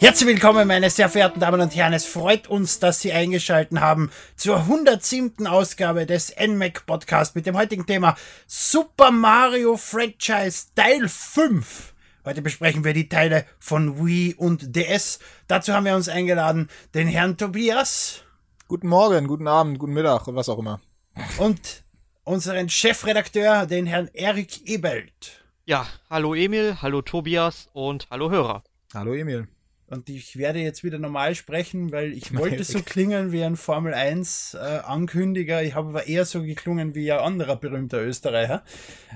Herzlich willkommen, meine sehr verehrten Damen und Herren. Es freut uns, dass Sie eingeschaltet haben zur 107. Ausgabe des NMAC Podcast mit dem heutigen Thema Super Mario Franchise Teil 5. Heute besprechen wir die Teile von Wii und DS. Dazu haben wir uns eingeladen den Herrn Tobias. Guten Morgen, guten Abend, guten Mittag und was auch immer. Und unseren Chefredakteur, den Herrn Erik Ebelt. Ja, hallo Emil, hallo Tobias und hallo Hörer. Hallo Emil. Und ich werde jetzt wieder normal sprechen, weil ich wollte so klingen wie ein Formel 1 äh, Ankündiger. Ich habe aber eher so geklungen wie ein anderer berühmter Österreicher.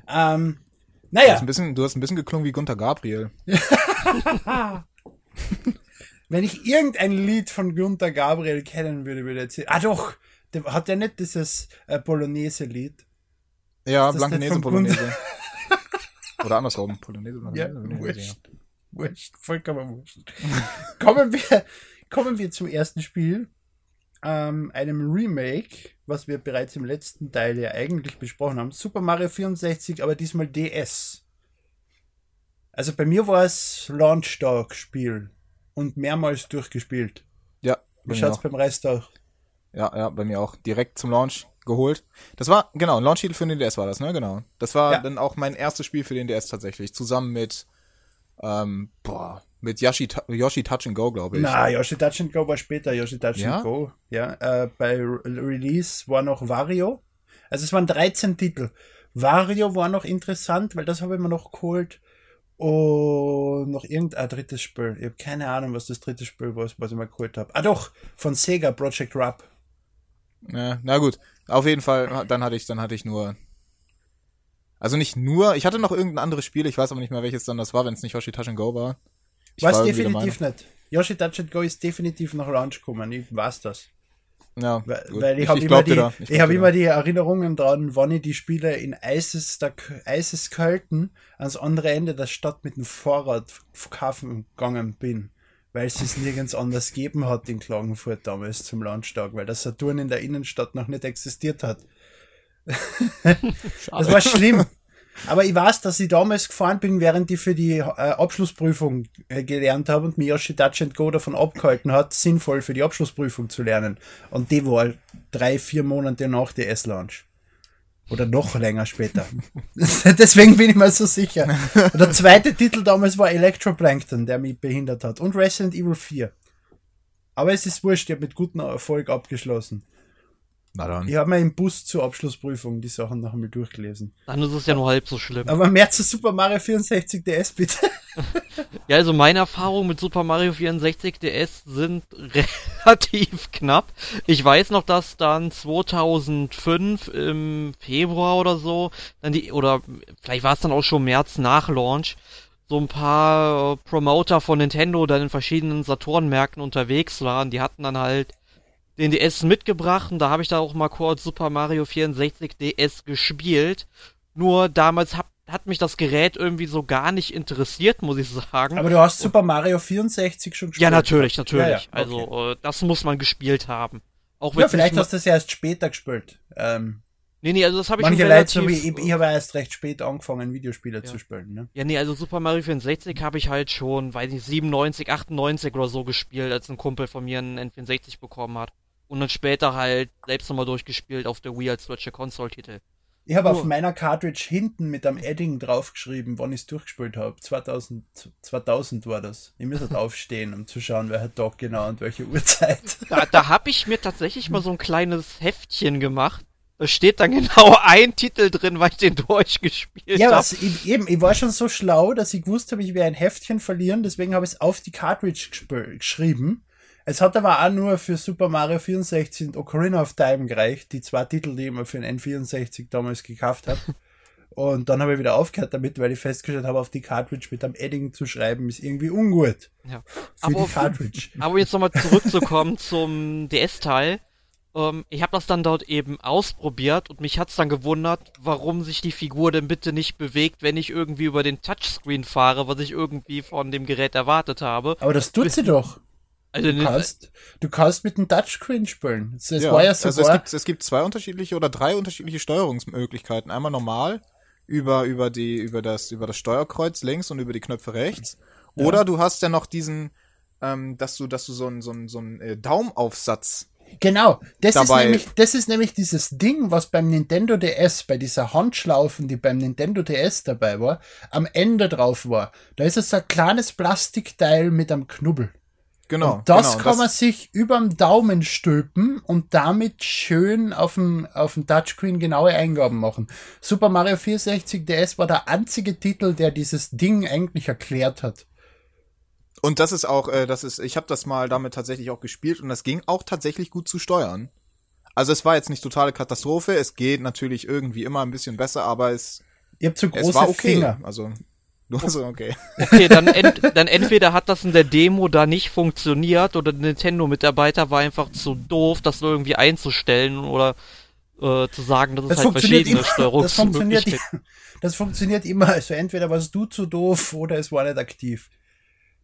Ähm, naja. Du hast, ein bisschen, du hast ein bisschen geklungen wie Gunter Gabriel. Wenn ich irgendein Lied von Gunter Gabriel kennen würde, würde ich jetzt. Ah doch, der, hat der nicht dieses äh, Polonaise-Lied? Ja, Blankenese Polonaise. oder andersrum, Polonaise, Blankenese. Ja, wurscht. Wurscht, vollkommen wurscht. kommen, wir, kommen wir zum ersten Spiel, ähm, einem Remake, was wir bereits im letzten Teil ja eigentlich besprochen haben. Super Mario 64, aber diesmal DS. Also bei mir war es Launch-Tag-Spiel und mehrmals durchgespielt. Ja. Wie schaut's beim Rest auch? Ja, ja, bei mir auch. Direkt zum Launch geholt. Das war, genau, ein Launch-Titel für den DS war das, ne? Genau. Das war Ja. dann auch mein erstes Spiel für den DS tatsächlich. Zusammen mit, ähm, boah, mit Yoshi, Yoshi Touch and Go, glaube ich. Na, Yoshi Touch and Go war später, Yoshi Touch Ja? and Go. Ja, äh, bei Re Release war noch Wario. Also es waren 13 Titel. Wario war noch interessant, weil das habe ich mir noch geholt. Und noch irgendein drittes Spiel. Ich habe keine Ahnung, was das dritte Spiel war, was ich mir geholt habe. Ah doch, von Sega, Project Rap. Ja, na gut. Auf jeden Fall, dann hatte ich, dann hatte ich nur. Also nicht nur, ich hatte noch irgendein anderes Spiel, ich weiß aber nicht mehr, welches dann das war, wenn es nicht Yoshi Touch and Go war. Ich weiß war definitiv nicht. Yoshi Touch and Go ist definitiv nach Launch gekommen. Ich weiß das. Ja, Weil, weil ich, habe immer, die, ich glaub hab immer die Erinnerungen dran, wann ich die Spiele in eisester, Eiseskölten ans andere Ende der Stadt mit dem Fahrrad kaufen gegangen bin. Weil es es nirgends anders gegeben hat in Klagenfurt damals zum Launchtag, weil der Saturn in der Innenstadt noch nicht existiert hat. Das war schlimm. Aber ich weiß, dass ich damals gefahren bin, während ich für die äh, Abschlussprüfung äh, gelernt habe und mir Yoshi Touch and Go davon abgehalten hat, sinnvoll für die Abschlussprüfung zu lernen. Und die war drei, vier Monate nach der S-Launch. Oder noch länger später. Deswegen bin ich mir so sicher. Und der zweite Titel damals war Electroplankton, der mich behindert hat. Und Resident Evil 4. Aber es ist wurscht, ich habe mit gutem Erfolg abgeschlossen. Na dann. Ich habe mir im Bus zur Abschlussprüfung die Sachen noch einmal durchgelesen. Dann ist es ja nur halb so schlimm. Aber mehr zu Super Mario 64 DS bitte. Ja, also meine Erfahrungen mit Super Mario 64 DS sind relativ knapp. Ich weiß noch, dass dann 2005 im Februar oder so, dann die, oder vielleicht war es dann auch schon März nach Launch, so ein paar Promoter von Nintendo dann in verschiedenen Saturn-Märkten unterwegs waren. Die hatten dann halt den DS mitgebracht und da habe ich da auch mal kurz Super Mario 64 DS gespielt. Nur damals hab, hat mich das Gerät irgendwie so gar nicht interessiert, muss ich sagen. Aber du hast Super Mario 64 schon gespielt. ja, natürlich, natürlich. Ja, ja, okay. Also, äh, das muss man gespielt haben. Auch Ja, wenn vielleicht hast du es ja erst später gespielt. Ähm, Nee, nee, also das habe ich manche schon Leute, relativ... so wie ich, ich habe erst recht spät angefangen, Videospiele Ja. zu spielen. Ne? ja, nee, also Super Mario 64 habe ich halt schon, weiß nicht, 97, 98 oder so gespielt, als ein Kumpel von mir einen N64 bekommen hat. Und dann später halt selbst nochmal durchgespielt auf der Wii als Virtual Console-Titel. Ich habe auf meiner Cartridge hinten mit einem Edding draufgeschrieben, wann ich es durchgespielt habe. 2000, 2000 war das. Ich muss halt aufstehen, um zu schauen, welcher Tag genau und welche Uhrzeit. Da, da habe ich mir tatsächlich mal so ein kleines Heftchen gemacht. Da steht dann genau ein Titel drin, weil ich den durchgespielt Ja, habe. ich, eben, ich war schon so schlau, dass ich gewusst habe, ich werde ein Heftchen verlieren, deswegen habe ich es auf die Cartridge geschrieben. Es hat aber auch nur für Super Mario 64 und Ocarina of Time gereicht, die zwei Titel, die ich mir für den N64 damals gekauft habe. Und dann habe ich wieder aufgehört damit, weil ich festgestellt habe, auf die Cartridge mit einem Edding zu schreiben, ist irgendwie ungut. Ja. Für Aber- die Cartridge. Aber jetzt nochmal zurückzukommen zum DS-Teil. Ähm, ich habe das dann dort eben ausprobiert und mich hat's dann gewundert, warum sich die Figur denn bitte nicht bewegt, wenn ich irgendwie über den Touchscreen fahre, was ich irgendwie von dem Gerät erwartet habe. Aber das tut sie doch. Also, Du kannst, du kannst mit dem Touchscreen spielen. Es, es Ja, war ja also es sogar, gibt, es gibt zwei unterschiedliche oder drei unterschiedliche Steuerungsmöglichkeiten. Einmal normal über, über die, über das, über das Steuerkreuz links und über die Knöpfe rechts. Oder du hast ja noch diesen, ähm, dass du, dass du so einen so einen so einen äh, Daumaufsatz Genau, das ist, Dabei- nämlich, das ist nämlich dieses Ding, was beim Nintendo DS, bei dieser Handschlaufen, die beim Nintendo DS dabei war, am Ende drauf war. Da ist es so ein kleines Plastikteil mit einem Knubbel. Genau. und das genau, kann man sich überm Daumen stülpen und damit schön auf dem, auf dem Touchscreen genaue Eingaben machen. Super Mario 64 DS war der einzige Titel, der dieses Ding eigentlich erklärt hat. Und das ist auch, äh, das ist, ich habe das mal damit tatsächlich auch gespielt und das ging auch tatsächlich gut zu steuern. Also es war jetzt nicht totale Katastrophe, es geht natürlich irgendwie immer ein bisschen besser, aber es, Ihr habt so große okay. Finger. Also, du so, okay. Okay, dann, ent, dann entweder hat das in der Demo da nicht funktioniert oder der Nintendo-Mitarbeiter war einfach zu doof, das irgendwie einzustellen oder äh, zu sagen, dass es Das halt funktioniert, verschiedene immer, das, funktioniert, Steuerungsmöglichkeiten das funktioniert immer. Also entweder warst du zu doof oder es war nicht aktiv.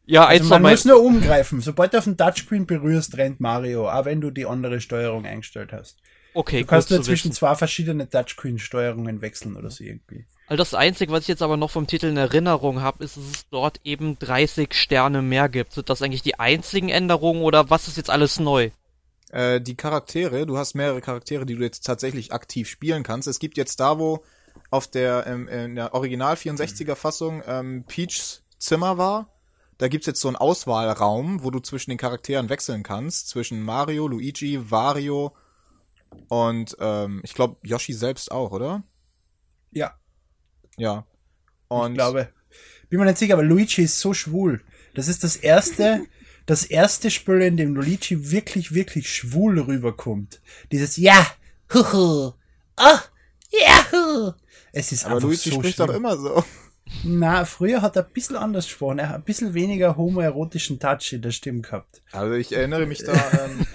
Ja, Also man muss nur umgreifen. Sobald du auf den Touchscreen berührst, rennt Mario, auch wenn du die andere Steuerung eingestellt hast. Okay, Du kannst nur zwischen wissen. zwei verschiedene Touchscreen-Steuerungen wechseln oder so irgendwie. Also das Einzige, was ich jetzt aber noch vom Titel in Erinnerung habe, ist, dass es dort eben 30 Sterne mehr gibt. Sind das eigentlich die einzigen Änderungen oder was ist jetzt alles neu? Äh, die Charaktere, du hast mehrere Charaktere, die du jetzt tatsächlich aktiv spielen kannst. Es gibt jetzt da, wo auf der, ähm, in der Original 64er Fassung ähm, Peachs Zimmer war, da gibt's jetzt so einen Auswahlraum, wo du zwischen den Charakteren wechseln kannst, zwischen Mario, Luigi, Wario und ähm, ich glaube Yoshi selbst auch, oder? Ja, Ja. Und ich glaube. Bin mir nicht sicher, aber Luigi ist so schwul. Das ist das erste, das erste Spiel, in dem Luigi wirklich, wirklich schwul rüberkommt. Dieses Ja, huhu, ah, Yahoo. Es ist aber einfach Luigi so spricht doch immer so. Na, früher hat er ein bisschen anders gesprochen. Er hat ein bisschen weniger homoerotischen Touch in der Stimme gehabt. Also ich erinnere mich da ähm,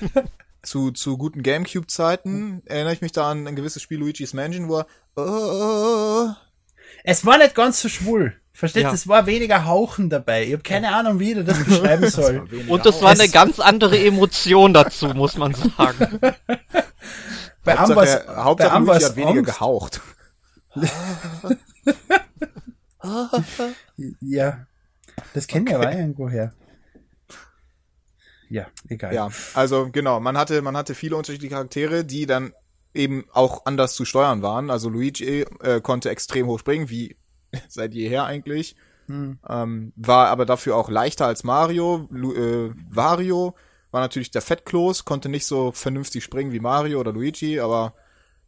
zu, zu guten Gamecube-Zeiten, erinnere ich mich da an ein gewisses Spiel Luigi's Mansion, wo er oh, Es war nicht ganz so schwul. Versteht? Ja. Es war weniger Hauchen dabei. Ich habe keine Ahnung, wie ich das beschreiben soll. Und es war eine ganz andere Emotion dazu, muss man sagen. Bei war's- Hauptsache, bei war's hat weniger Angst. gehaucht. Ja. Das kennen wir aber irgendwo her. Ja, egal. Ja, also genau, man hatte, man hatte viele unterschiedliche Charaktere, die dann eben auch anders zu steuern waren. Also Luigi äh, konnte extrem hoch springen, wie seit jeher eigentlich. Ähm, war aber dafür auch leichter als Mario. Lu äh, Wario war natürlich der Fettkloß, konnte nicht so vernünftig springen wie Mario oder Luigi, aber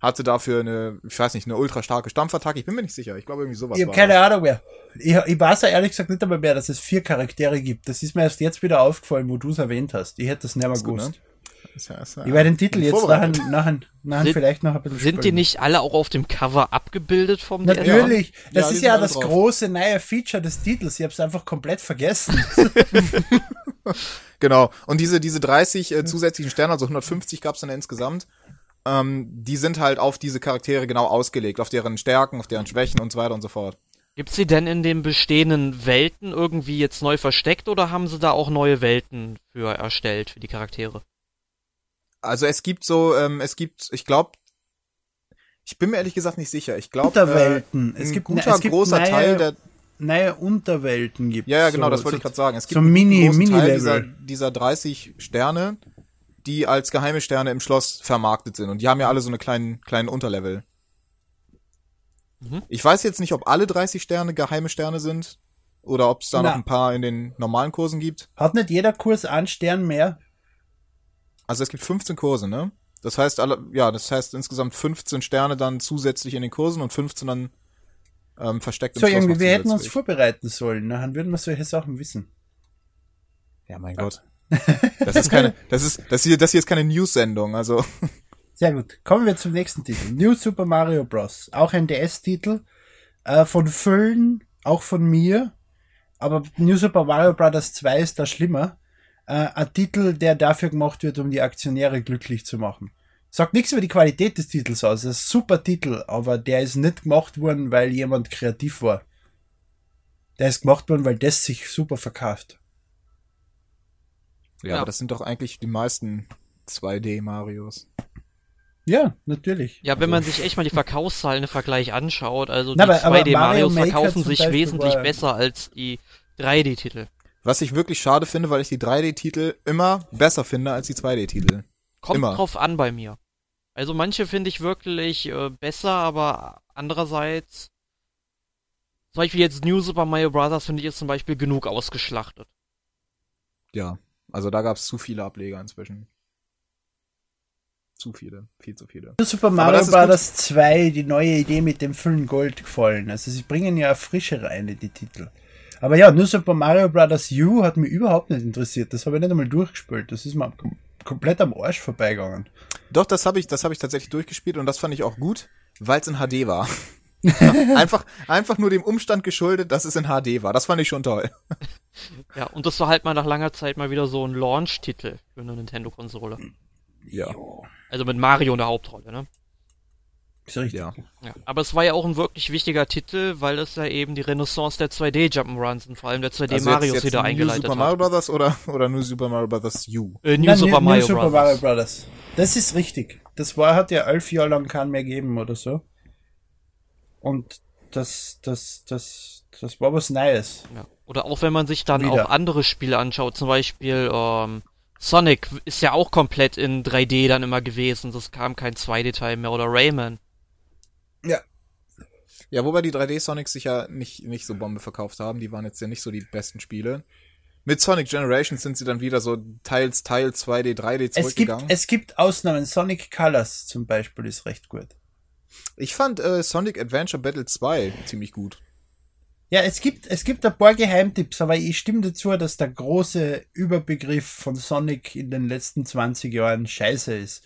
hatte dafür eine, ich weiß nicht, eine ultra starke Stampfattacke. Ich bin mir nicht sicher. Ich glaube irgendwie sowas Ich habe keine das. Ahnung mehr. Ich, ich weiß ja ehrlich gesagt nicht einmal mehr, dass es vier Charaktere gibt. Das ist mir erst jetzt wieder aufgefallen, wo du es erwähnt hast. Ich hätte das nicht mehr gut, gewusst. Ja- ist ja- Ich werde den Titel jetzt nachher, nachher, nachher Sind- vielleicht noch ein bisschen Sind die spielen. nicht alle auch auf dem Cover abgebildet vom? Natürlich. Das Ja, die ist ja das drauf. große neue Feature des Titels. Ich habe es einfach komplett vergessen. Genau. Und diese, diese 30 äh, zusätzlichen Sterne, also 150 gab's dann insgesamt, ähm, die sind halt auf diese Charaktere genau ausgelegt, auf deren Stärken, auf deren Schwächen und so weiter und so fort. Gibt's sie denn in den bestehenden Welten irgendwie jetzt neu versteckt oder haben sie da auch neue Welten für erstellt, für die Charaktere? Also es gibt so, ähm, es gibt, ich glaube, ich bin mir ehrlich gesagt nicht sicher. Ich glaube, Unterwelten. Äh, Es ein gibt- guter es gibt großer neue- Teil der, neue Unterwelten gibt ja, ja, genau, so, das wollte so, ich gerade sagen. Es gibt so einen Mini- großen Teil dieser, dieser 30 Sterne, die als geheime Sterne im Schloss vermarktet sind. Und die haben ja alle so eine kleinen, kleinen Unterlevel. Mhm. Ich weiß jetzt nicht, ob alle 30 Sterne geheime Sterne sind oder ob es da Na. noch ein paar in den normalen Kursen gibt. Hat nicht jeder Kurs einen Stern mehr? Also es gibt 15 Kurse, ne? Das heißt alle, ja, das heißt insgesamt 15 Sterne dann zusätzlich in den Kursen und 15 dann ähm, versteckt im So, irgendwie, wir hätten uns vorbereiten sollen. Dann würden wir solche Sachen wissen. Ja, mein Gott. Das ist keine, das ist, das hier, das hier ist keine News-Sendung, also. Sehr gut. Kommen wir zum nächsten Titel. New Super Mario Bros. Auch ein DS-Titel. Äh, von Füllen, auch von mir. Aber New Super Mario Bros. 2 ist da schlimmer. Äh, ein Titel, der dafür gemacht wird, um die Aktionäre glücklich zu machen. Sagt nichts über die Qualität des Titels aus. Das ist ein super Titel, aber der ist nicht gemacht worden, weil jemand kreativ war. Der ist gemacht worden, weil das sich super verkauft. Ja, Ja. aber das sind doch eigentlich die meisten 2D-Marios. Ja, natürlich. Ja, wenn man sich echt mal die Verkaufszahlen im Vergleich anschaut, also Na, die aber- aber 2D-Marios Mario Maker verkaufen sich Beispiel wesentlich war- besser als die 3D-Titel. Was ich wirklich schade finde, weil ich die 3D-Titel immer besser finde als die 2D-Titel. Kommt Immer. drauf an bei mir. Also manche finde ich wirklich äh, besser, aber andererseits, zum Beispiel jetzt New Super Mario Bros. finde ich ist zum Beispiel genug ausgeschlachtet. Ja, also da gab's zu viele Ableger inzwischen. Zu viele, viel zu viele. Super Mario Bros. 2, die neue Idee mit dem Füllen Gold gefallen. Also sie bringen ja eine Frische rein in die Titel. Aber ja, New Super Mario Bros. U hat mich überhaupt nicht interessiert. Das habe ich nicht einmal durchgespielt. Das ist mir kom komplett am Arsch vorbeigegangen. Doch, das habe ich, das habe ich tatsächlich durchgespielt und das fand ich auch gut, weil es in HD war. einfach, einfach nur dem Umstand geschuldet, dass es in HD war. Das fand ich schon toll. Ja, und das war halt mal nach langer Zeit mal wieder so ein Launch-Titel für eine Nintendo-Konsole. Ja. Also mit Mario in der Hauptrolle, ne? Ist richtig. Ja. Ja. Aber es war ja auch ein wirklich wichtiger Titel, weil es ja eben die Renaissance der 2D-Jump'n'Runs und vor allem der 2D Also Marios jetzt, jetzt wieder New eingeleitet Super hat. Mario Brothers oder, oder New Super Mario Brothers U? Äh, New Nein, Super New, Mario New Super. Mario Bros. Das ist richtig. Das war, hat ja elf Jahre lang keinen mehr gegeben oder so. Und das, das, das, das war was Neues. Ja. Oder auch wenn man sich dann Wieder. auch andere Spiele anschaut, zum Beispiel ähm, Sonic ist ja auch komplett in 3D dann immer gewesen, das kam kein 2D-Teil mehr oder Rayman. Ja. Ja, wobei die 3D Sonics sich ja nicht, nicht so Bombe verkauft haben. Die waren jetzt ja nicht so die besten Spiele. Mit Sonic Generations sind sie dann wieder so teils Teil 2D, 3D Es gibt, zurückgegangen. es gibt Ausnahmen. Sonic Colors zum Beispiel ist recht gut. ich fand äh, Sonic Adventure Battle 2 ziemlich gut. Ja, es gibt, es gibt ein paar Geheimtipps, aber ich stimme dazu, dass der große Überbegriff von Sonic in den letzten 20 Jahren scheiße ist.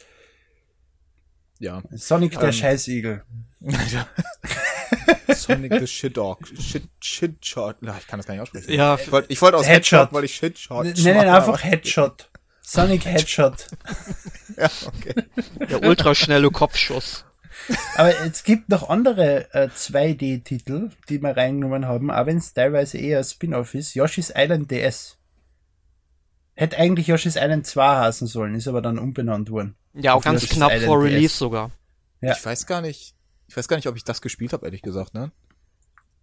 Ja. Sonic der Ähm. Scheißigel. Sonic the Shit Dog. Shit, Shit Shot. Na, Ich kann das gar nicht aussprechen. Ja, Ich wollte ich wollte aus Headshot. Headshot, weil ich Shit Shot. Nenn ihn einfach Headshot. Sonic Headshot. Ja, okay. der ultraschnelle Kopfschuss. Aber es gibt noch andere äh, 2D-Titel, die wir reingenommen haben, auch wenn es teilweise eher ein Spin-off ist. Yoshi's Island DS. Hätte eigentlich Yoshi's Island 2 heißen sollen, ist aber dann umbenannt worden. Ja, auch ganz Yoshi's knapp Island vor DS. Release sogar. Ja. Ich weiß gar nicht. Ich weiß gar nicht, ob ich das gespielt habe, ehrlich gesagt, ne?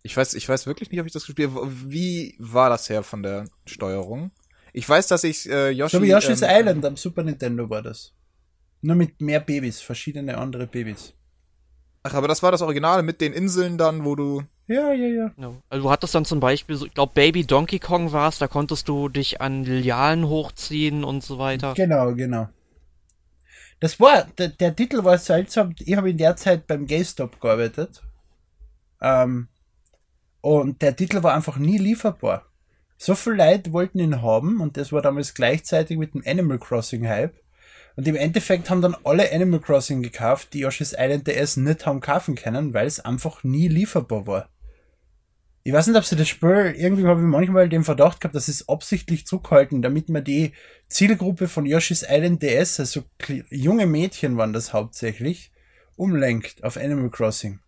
Ich weiß, ich weiß wirklich nicht, ob ich das gespielt habe. Wie war das her von der Steuerung? Ich weiß, dass ich äh, Yoshi. So wie Yoshi's ähm, Island am Super Nintendo war das. Nur mit mehr Babys, verschiedene andere Babys. Ach, aber das war das Original mit den Inseln dann, wo du. Ja, ja, ja. Ja. Also du hattest dann zum Beispiel, so, ich glaube Baby Donkey Kong war es, da konntest du dich an Lianen hochziehen und so weiter. Genau, genau. Das war, der, der Titel war seltsam. Ich habe in der Zeit beim GameStop gearbeitet. Ähm, und der Titel war einfach nie lieferbar. So viele Leute wollten ihn haben und das war damals gleichzeitig mit dem Animal Crossing Hype. Und im Endeffekt haben dann alle Animal Crossing gekauft, die Yoshi's Island DS nicht haben kaufen können, weil es einfach nie lieferbar war. Ich weiß nicht, ob sie das Spiel, irgendwie habe ich manchmal den Verdacht gehabt, dass sie es absichtlich zurückhalten, damit man die Zielgruppe von Yoshi's Island DS, also junge Mädchen waren das hauptsächlich, umlenkt auf Animal Crossing.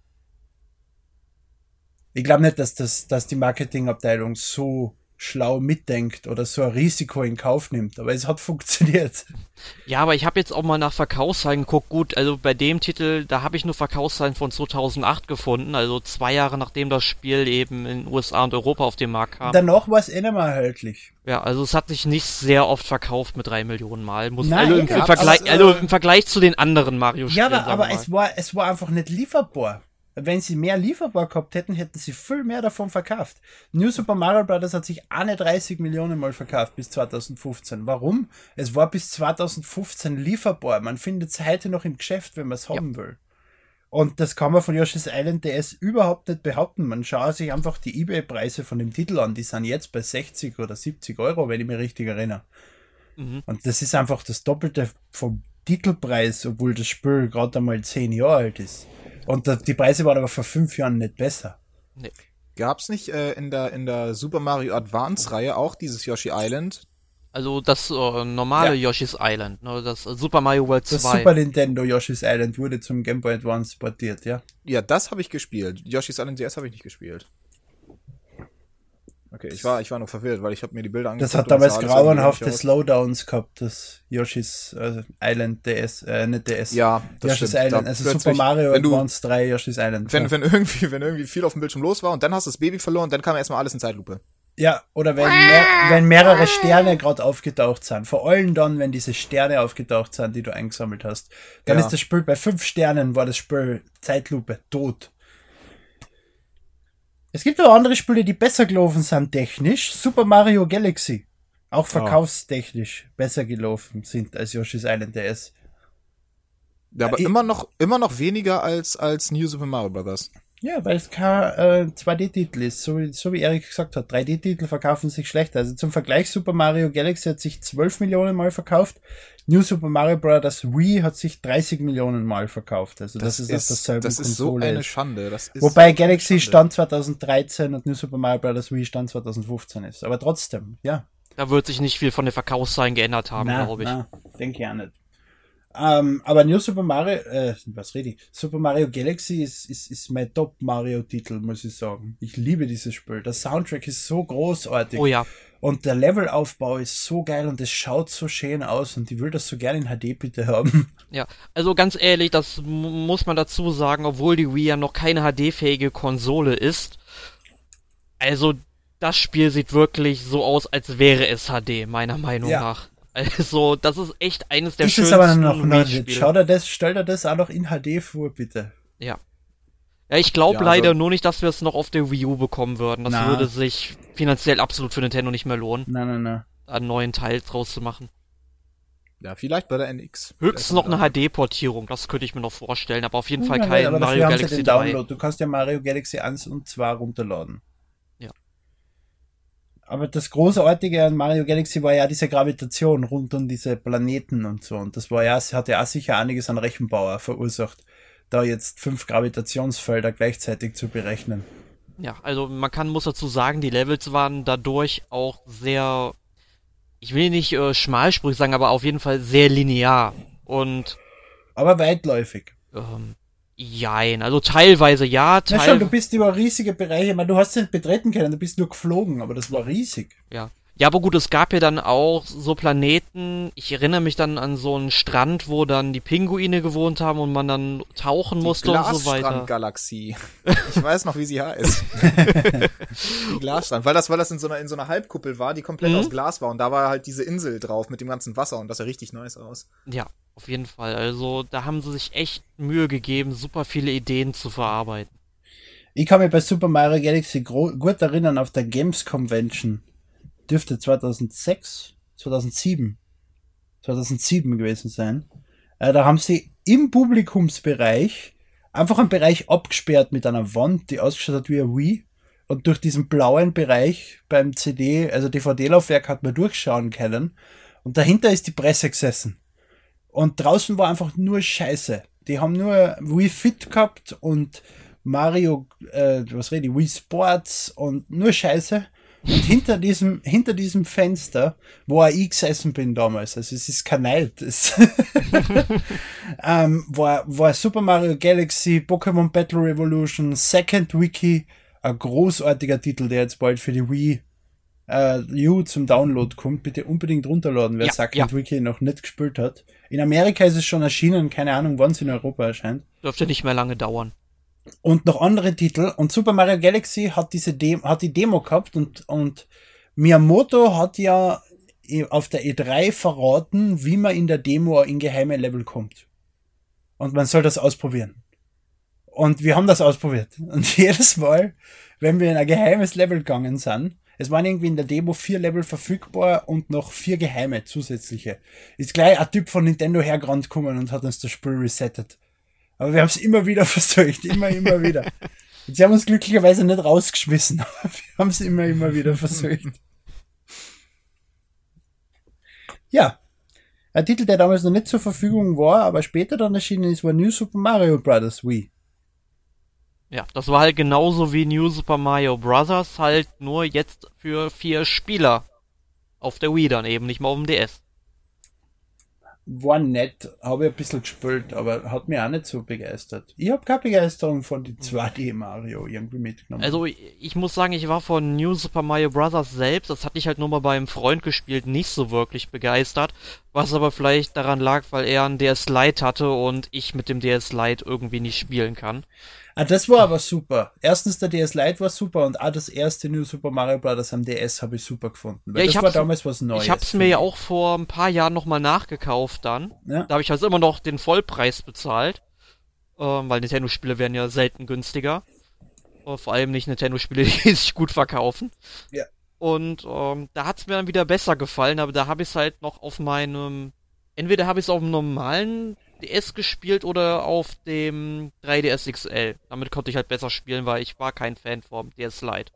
Ich glaube nicht, dass, das, dass die Marketingabteilung so schlau mitdenkt oder so ein Risiko in Kauf nimmt, aber es hat funktioniert. Ja, aber ich habe jetzt auch mal nach Verkaufszahlen geguckt. Gut, also bei dem Titel, da habe ich nur Verkaufszahlen von 2008 gefunden, also zwei Jahre nachdem das Spiel eben in USA und Europa auf den Markt kam. Danach war es eh nicht mehr erhältlich. ja, also es hat sich nicht sehr oft verkauft mit drei Millionen Mal. Muss Nein, also im, im Vergleich, äh, also im Vergleich zu den anderen Mario-Spielen. Ja, aber, aber es war, es war einfach nicht lieferbar. Wenn sie mehr lieferbar gehabt hätten, hätten sie viel mehr davon verkauft. New Super Mario Bros. hat sich 31 Millionen Mal verkauft bis 2015. Warum? Es war bis 2015 lieferbar. Man findet es heute noch im Geschäft, wenn man es haben will. Und das kann man von Yoshi's Island DS überhaupt nicht behaupten. Man schaut sich einfach die Ebay-Preise von dem Titel an. Die sind jetzt bei 60 oder 70 Euro, wenn ich mich richtig erinnere. Mhm. Und das ist einfach das Doppelte vom Titelpreis, obwohl das Spiel gerade einmal 10 Jahre alt ist. Und die Preise waren aber vor fünf Jahren nicht besser. Gab's nicht äh, in der in der Super Mario Advance Reihe auch dieses Yoshi Island? Also das äh, normale Ja. Yoshi's Island, ne, das äh, Super Mario World Das 2. Super Nintendo Yoshi's Island wurde zum Game Boy Advance portiert, ja. Ja, das habe ich gespielt. Yoshi's Island DS habe ich nicht gespielt. Okay, ich war ich war noch verwirrt, weil ich habe mir die Bilder angeguckt. Das hat damals grauenhafte. Slowdowns gehabt, das Yoshi's äh, Island DS, äh, nicht DS. Ja, das Yoshi's stimmt. Island, Da also Super Mario wenn du, Advance 3, Yoshi's Island. wenn, ja. wenn irgendwie wenn irgendwie viel auf dem Bildschirm los war und dann hast du das Baby verloren, dann kam erstmal alles in Zeitlupe. Ja, oder wenn, mehr, wenn mehrere Sterne gerade aufgetaucht sind. Vor allem dann, wenn diese Sterne aufgetaucht sind, die du eingesammelt hast. Dann Ja. ist das Spiel bei fünf Sternen war das Spiel Zeitlupe tot. Es gibt auch andere Spiele, die besser gelaufen sind technisch. Super Mario Galaxy. Auch verkaufstechnisch besser gelaufen sind als Yoshi's Island DS. Ja, aber ich- immer noch, immer noch weniger als, als New Super Mario Bros. Ja, weil es kein äh, 2D-Titel ist, so wie, so wie Erik gesagt hat. 3D-Titel verkaufen sich schlechter. Also zum Vergleich, Super Mario Galaxy hat sich 12 Millionen Mal verkauft. New Super Mario Bros. Wii hat sich 30 Millionen Mal verkauft. Also das, ist aus derselben das ist so Konsole. eine Schande. Das ist Wobei so Galaxy Schande. Stand 2013 und New Super Mario Bros. Wii Stand 2015 ist. Aber trotzdem, ja. Da wird sich nicht viel von den Verkaufszahlen geändert haben, glaube ich. Na, denke ich auch nicht. Ähm, aber New Super Mario, äh, was rede ich? Super Mario Galaxy ist, ist, ist mein Top-Mario-Titel, muss ich sagen. Ich liebe dieses Spiel. Der Soundtrack ist so großartig. Oh ja. Und der Levelaufbau ist so geil und es schaut so schön aus und ich will das so gerne in HD bitte haben. Ja, also ganz ehrlich, das mu- muss man dazu sagen, obwohl die Wii ja noch keine HD-fähige Konsole ist. Also, das Spiel sieht wirklich so aus, als wäre es HD, meiner Meinung Ja. nach. Also, das ist echt eines der ist es schönsten aber noch nicht. Wii-Spiele. Schau dir das, stell dir das auch noch in HD vor, bitte. Ja. Ja, ich glaube Ja, also- leider nur nicht, dass wir es noch auf der Wii U bekommen würden. Das Na. würde sich finanziell absolut für Nintendo nicht mehr lohnen, Nein, nein, nein. einen neuen Teil draus zu machen. Ja, vielleicht bei der NX. Höchstens noch eine HD-Portierung, das könnte ich mir noch vorstellen, aber auf jeden Fall Ja, kein aber Mario Galaxy den 3. Download. Du kannst ja Mario Galaxy 1 und 2 runterladen. Aber das Großartige an Mario Galaxy war ja diese Gravitation rund um diese Planeten und so. Und das war ja, hat ja auch sicher einiges an Rechenbauer verursacht, da jetzt fünf Gravitationsfelder gleichzeitig zu berechnen. Ja, also man kann, muss dazu sagen, die Levels waren dadurch auch sehr, ich will nicht äh, schmalsprüchig sagen, aber auf jeden Fall sehr linear. Und, Aber weitläufig. ähm, jein, also teilweise ja, Na schon, du teilweise, bist über riesige Bereiche, ich meine, du hast sie nicht betreten können, du bist nur geflogen, aber das war riesig. ja. Ja, aber gut, es gab ja dann auch so Planeten, ich erinnere mich dann an so einen Strand, wo dann die Pinguine gewohnt haben und man dann tauchen musste und so weiter. Glasstrand-Galaxie. Ich weiß noch, wie sie heißt. die Glasstrand. Weil das, weil das in so einer, in so einer Halbkuppel war, die komplett Mhm. aus Glas war. Und da war halt diese Insel drauf mit dem ganzen Wasser und das sah richtig nice aus. Ja, auf jeden Fall. Also da haben sie sich echt Mühe gegeben, super viele Ideen zu verarbeiten. Ich kann mich bei Super Mario Galaxy gut erinnern auf der Games Convention. Dürfte 2006, 2007, 2007 gewesen sein. Äh, da haben sie im Publikumsbereich einfach einen Bereich abgesperrt mit einer Wand, die ausgeschaut hat wie ein Wii. Und durch diesen blauen Bereich beim CD, also DVD-Laufwerk hat man durchschauen können. Und dahinter ist die Presse gesessen. Und draußen war einfach nur Scheiße. Die haben nur Wii Fit gehabt und Mario, äh, was rede ich, Wii Sports und nur Scheiße. Und hinter diesem, hinter diesem Fenster, wo auch ich gesessen bin damals, also es ist kein Neid, es ähm, war, war Super Mario Galaxy, Pokémon Battle Revolution, Second Wiki, ein großartiger Titel, der jetzt bald für die Wii äh, U zum Download kommt. Bitte unbedingt runterladen, wer Ja, Second ja. Wiki noch nicht gespielt hat. In Amerika ist es schon erschienen, keine Ahnung, wann es in Europa erscheint Dürfte nicht mehr lange dauern. Und noch andere Titel. Und Super Mario Galaxy hat diese Dem hat die Demo gehabt und, und Miyamoto hat ja auf der E3 verraten, wie man in der Demo in geheime Level kommt. Und man soll das ausprobieren. Und wir haben das ausprobiert. Und jedes Mal, wenn wir in ein geheimes Level gegangen sind, es waren irgendwie in der Demo vier Level verfügbar und noch vier geheime zusätzliche. Ist gleich ein Typ von Nintendo hergerannt gekommen und hat uns das Spiel resettet. Aber wir haben es immer wieder versucht, immer, immer wieder. Und sie haben uns glücklicherweise nicht rausgeschmissen, aber wir haben es immer, immer wieder versucht. Ja. Ein Titel, der damals noch nicht zur Verfügung war, aber später dann erschienen ist, war New Super Mario Bros. Wii. Ja, das war halt genauso wie New Super Mario Bros. halt nur jetzt für vier Spieler. Auf der Wii dann eben, nicht mal auf dem DS. War nett, habe ich ein bisschen gespielt, aber hat mich auch nicht so begeistert. Ich habe keine Begeisterung von die 2D Mario irgendwie mitgenommen. Also ich muss sagen, ich war von New Super Mario Bros. selbst, das hatte ich halt nur mal beim Freund gespielt, nicht so wirklich begeistert. Was aber vielleicht daran lag, weil er einen DS Lite hatte und ich mit dem DS Lite irgendwie nicht spielen kann. Ah, das war aber super. Erstens der DS Lite war super und auch das erste New Super Mario Bros. am DS habe ich super gefunden. Weil ja, ich das war damals was Neues. Ich habe es mir ja auch vor ein paar Jahren nochmal nachgekauft dann. Ja. Da habe ich also immer noch den Vollpreis bezahlt. Ähm, weil Nintendo-Spiele werden ja selten günstiger. Äh, vor allem nicht Nintendo-Spiele, die sich gut verkaufen. Ja. Und ähm, da hat's mir dann wieder besser gefallen, aber da habe ich es halt noch auf meinem. Entweder habe ich es auf dem normalen DS gespielt oder auf dem 3DS XL. Damit konnte ich halt besser spielen, weil ich war kein Fan vom DS Lite.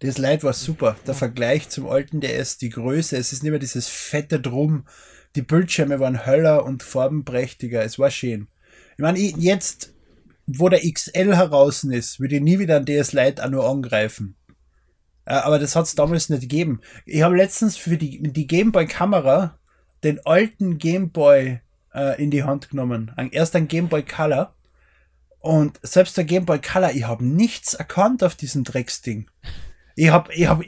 DS Lite war super. Der Vergleich zum alten DS, die Größe, es ist nicht mehr dieses fette Drum. Die Bildschirme waren höller und farbenprächtiger. Es war schön. Ich meine, jetzt, wo der XL heraus ist, würde ich nie wieder ein DS Lite auch nur angreifen. Äh, aber das hat es damals nicht gegeben. Ich habe letztens für die, die Gameboy Kamera den alten Gameboy äh, in die Hand genommen. Erst ein Game Boy Color. Und selbst der Game Boy Color, ich habe nichts erkannt auf diesem Drecksding. Ich habe, ich hab,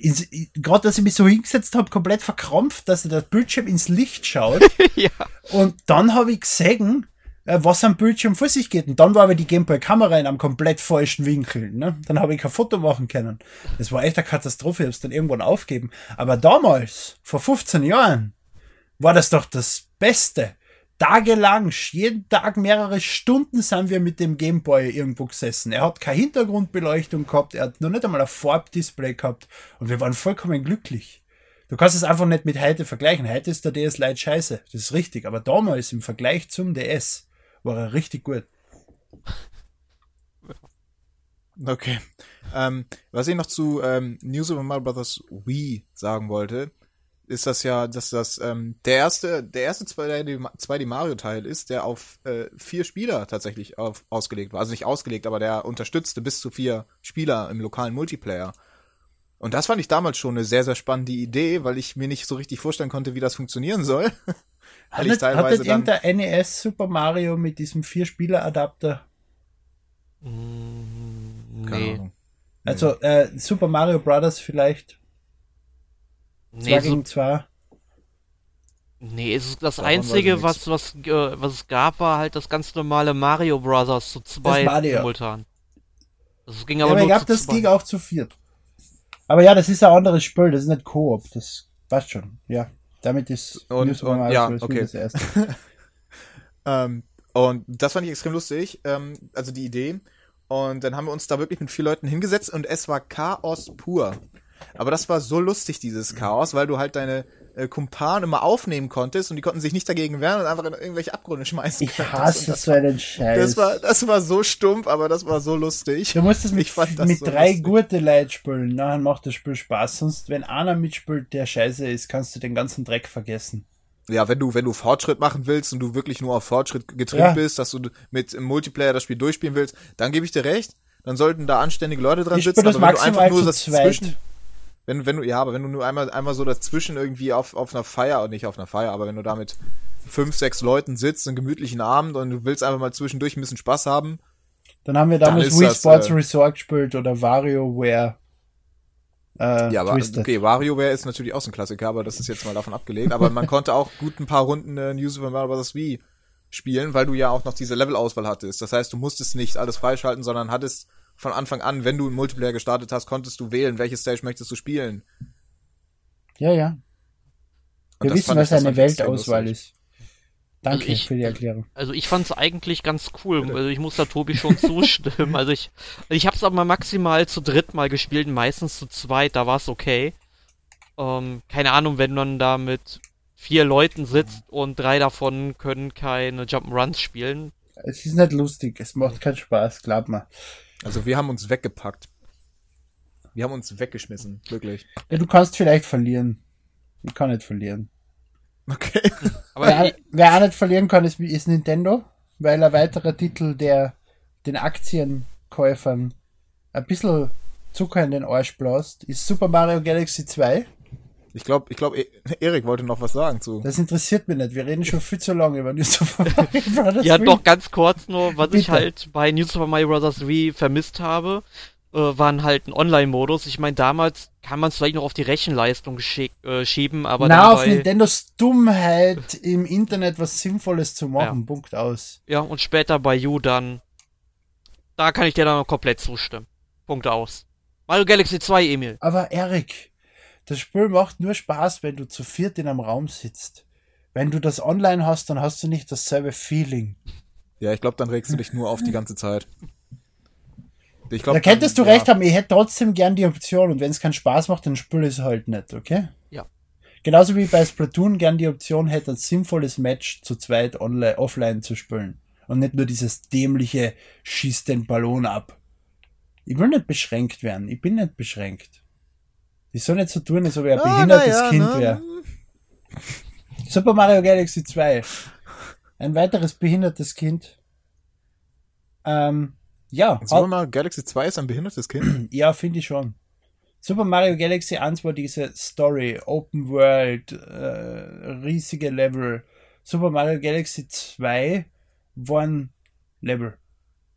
gerade dass ich mich so hingesetzt habe, komplett verkrampft, dass der Bildschirm ins Licht schaut. ja. Und dann habe ich gesehen, äh, was am Bildschirm vor sich geht. Und dann war aber die Game Boy Kamera in einem komplett falschen Winkel. Ne? Dann habe ich kein Foto machen können. Das war echt eine Katastrophe. Ich habe es dann irgendwann aufgeben. Aber damals, vor 15 Jahren, war das doch das Beste tagelang, jeden Tag mehrere Stunden sind wir mit dem Gameboy irgendwo gesessen. Er hat keine Hintergrundbeleuchtung gehabt, er hat noch nicht einmal ein Farbdisplay gehabt und wir waren vollkommen glücklich. Du kannst es einfach nicht mit heute vergleichen. Heute ist der DS Lite scheiße, das ist richtig, aber damals im Vergleich zum DS war er richtig gut. Okay. Ähm, was ich noch zu ähm, New Super Mario Bros. Wii sagen wollte, ist das ja, dass das ähm, der erste, der erste 2D, Mario Teil ist, der auf äh, vier Spieler tatsächlich auf, ausgelegt war. Also nicht ausgelegt, aber der unterstützte bis zu vier Spieler im lokalen Multiplayer. Und das fand ich damals schon eine sehr, sehr spannende Idee, weil ich mir nicht so richtig vorstellen konnte, wie das funktionieren soll. weil ich teilweise hattet irgendein NES Super Mario mit diesem Vier-Spieler-Adapter? Mm, nee. Also äh, Super Mario Brothers vielleicht Nee, zwei gegen zwei. Nee, es ist das Davon einzige, was, was, äh, was es gab, war halt das ganz normale Mario Brothers zu zwei simultan. Das ging aber, ja, aber nur gab, zu das zwei. ging auch zu viert. Aber ja, das ist ein anderes Spiel, das ist nicht Koop, das passt schon, ja. Damit ist und, und ja, okay. das erste. ähm, und das fand ich extrem lustig, ähm, also die Idee. Und dann haben wir uns da wirklich mit vier Leuten hingesetzt und es war Chaos pur. Aber das war so lustig, dieses Chaos, weil du halt deine äh, Kumpanen immer aufnehmen konntest und die konnten sich nicht dagegen wehren und einfach in irgendwelche Abgründe schmeißen. Ich hasse so einen Scheiß. Das war, das war so stumpf, aber das war so lustig. Du musst es mit, mit so drei lustig. gute Leuten spielen, dann macht das Spiel Spaß. Sonst, wenn einer mitspielt, der scheiße ist, kannst du den ganzen Dreck vergessen. Ja, wenn du, wenn du Fortschritt machen willst und du wirklich nur auf Fortschritt getrimmt ja. bist, dass du mit im Multiplayer das Spiel durchspielen willst, dann gebe ich dir recht. Dann sollten da anständige Leute dran ich sitzen, aber wenn du einfach nur das zweit. zwischen, wenn, wenn du, ja, aber wenn du nur einmal, einmal so dazwischen irgendwie auf, auf einer Feier, nicht auf einer Feier, aber wenn du da mit fünf, sechs Leuten sitzt, einen gemütlichen Abend und du willst einfach mal zwischendurch ein bisschen Spaß haben. Dann haben wir damals Wii Sports äh, Resort gespielt oder WarioWare. Äh, ja, aber okay, WarioWare ist natürlich auch so ein Klassiker, aber das ist jetzt mal davon abgelegt. Aber man konnte auch gut ein paar Runden äh, New Super Mario Bros. Wii spielen, weil du ja auch noch diese Levelauswahl hattest. Das heißt, du musstest nicht alles freischalten, sondern hattest von Anfang an, wenn du im Multiplayer gestartet hast, konntest du wählen, welche Stage möchtest du spielen. Ja, ja. Wir wissen, was eine Weltauswahl ist. Danke also ich, für die Erklärung. Also ich fand es eigentlich ganz cool. Also ich muss da Tobi schon zustimmen. Also ich, ich habe es aber maximal zu dritt mal gespielt, meistens zu zweit. Da war es okay. Ähm, keine Ahnung, wenn man da mit vier Leuten sitzt und drei davon können keine Jump'n'Runs spielen. Es ist nicht lustig. Es macht keinen Spaß, glaub mal. Also wir haben uns weggepackt. Wir haben uns weggeschmissen, wirklich. Ja, du kannst vielleicht verlieren. Ich kann nicht verlieren. Okay. Aber wer, wer auch nicht verlieren kann, ist, ist Nintendo, weil ein weiterer Titel, der den Aktienkäufern ein bisschen Zucker in den Arsch blast, ist Super Mario Galaxy 2. Ich glaube, ich glaube, Erik wollte noch was sagen zu. Das interessiert mich nicht. Wir reden schon viel zu lange über New Super Mario Bros. ja, doch ganz kurz nur, was Bitte. ich halt bei New Super Mario Bros. Wii vermisst habe, äh, waren halt ein Online-Modus. Ich meine, damals kann man es vielleicht noch auf die Rechenleistung äh, schieben, aber Na, auf Nintendos Dummheit im Internet was Sinnvolles zu machen. Ja. Punkt aus. Ja, und später bei You dann Da kann ich dir dann noch komplett zustimmen. Punkte aus. Mario Galaxy 2, Emil. Aber Erik, das Spiel macht nur Spaß, wenn du zu viert in einem Raum sitzt. Wenn du das online hast, dann hast du nicht dasselbe Feeling. Ja, ich glaube, dann regst du dich nur auf die ganze Zeit. Ich glaub, da könntest dann, du recht haben, ich hätte trotzdem gern die Option und wenn es keinen Spaß macht, dann spiel es halt nicht, okay? Ja. Genauso wie bei Splatoon gern die Option hätte, ein sinnvolles Match zu zweit online, offline zu spielen. Und nicht nur dieses dämliche Schieß den Ballon ab. Ich will nicht beschränkt werden. Ich bin nicht beschränkt. Ich soll nicht so tun, als ob ich ein Ah, behindertes ja, Kind wäre. Super Mario Galaxy 2. Ein weiteres behindertes Kind. Ähm, ja, Super Mario Galaxy 2 ist ein behindertes Kind. ja, finde ich schon. Super Mario Galaxy 1 war diese Story, Open World, äh, riesige Level. Super Mario Galaxy 2 waren Level.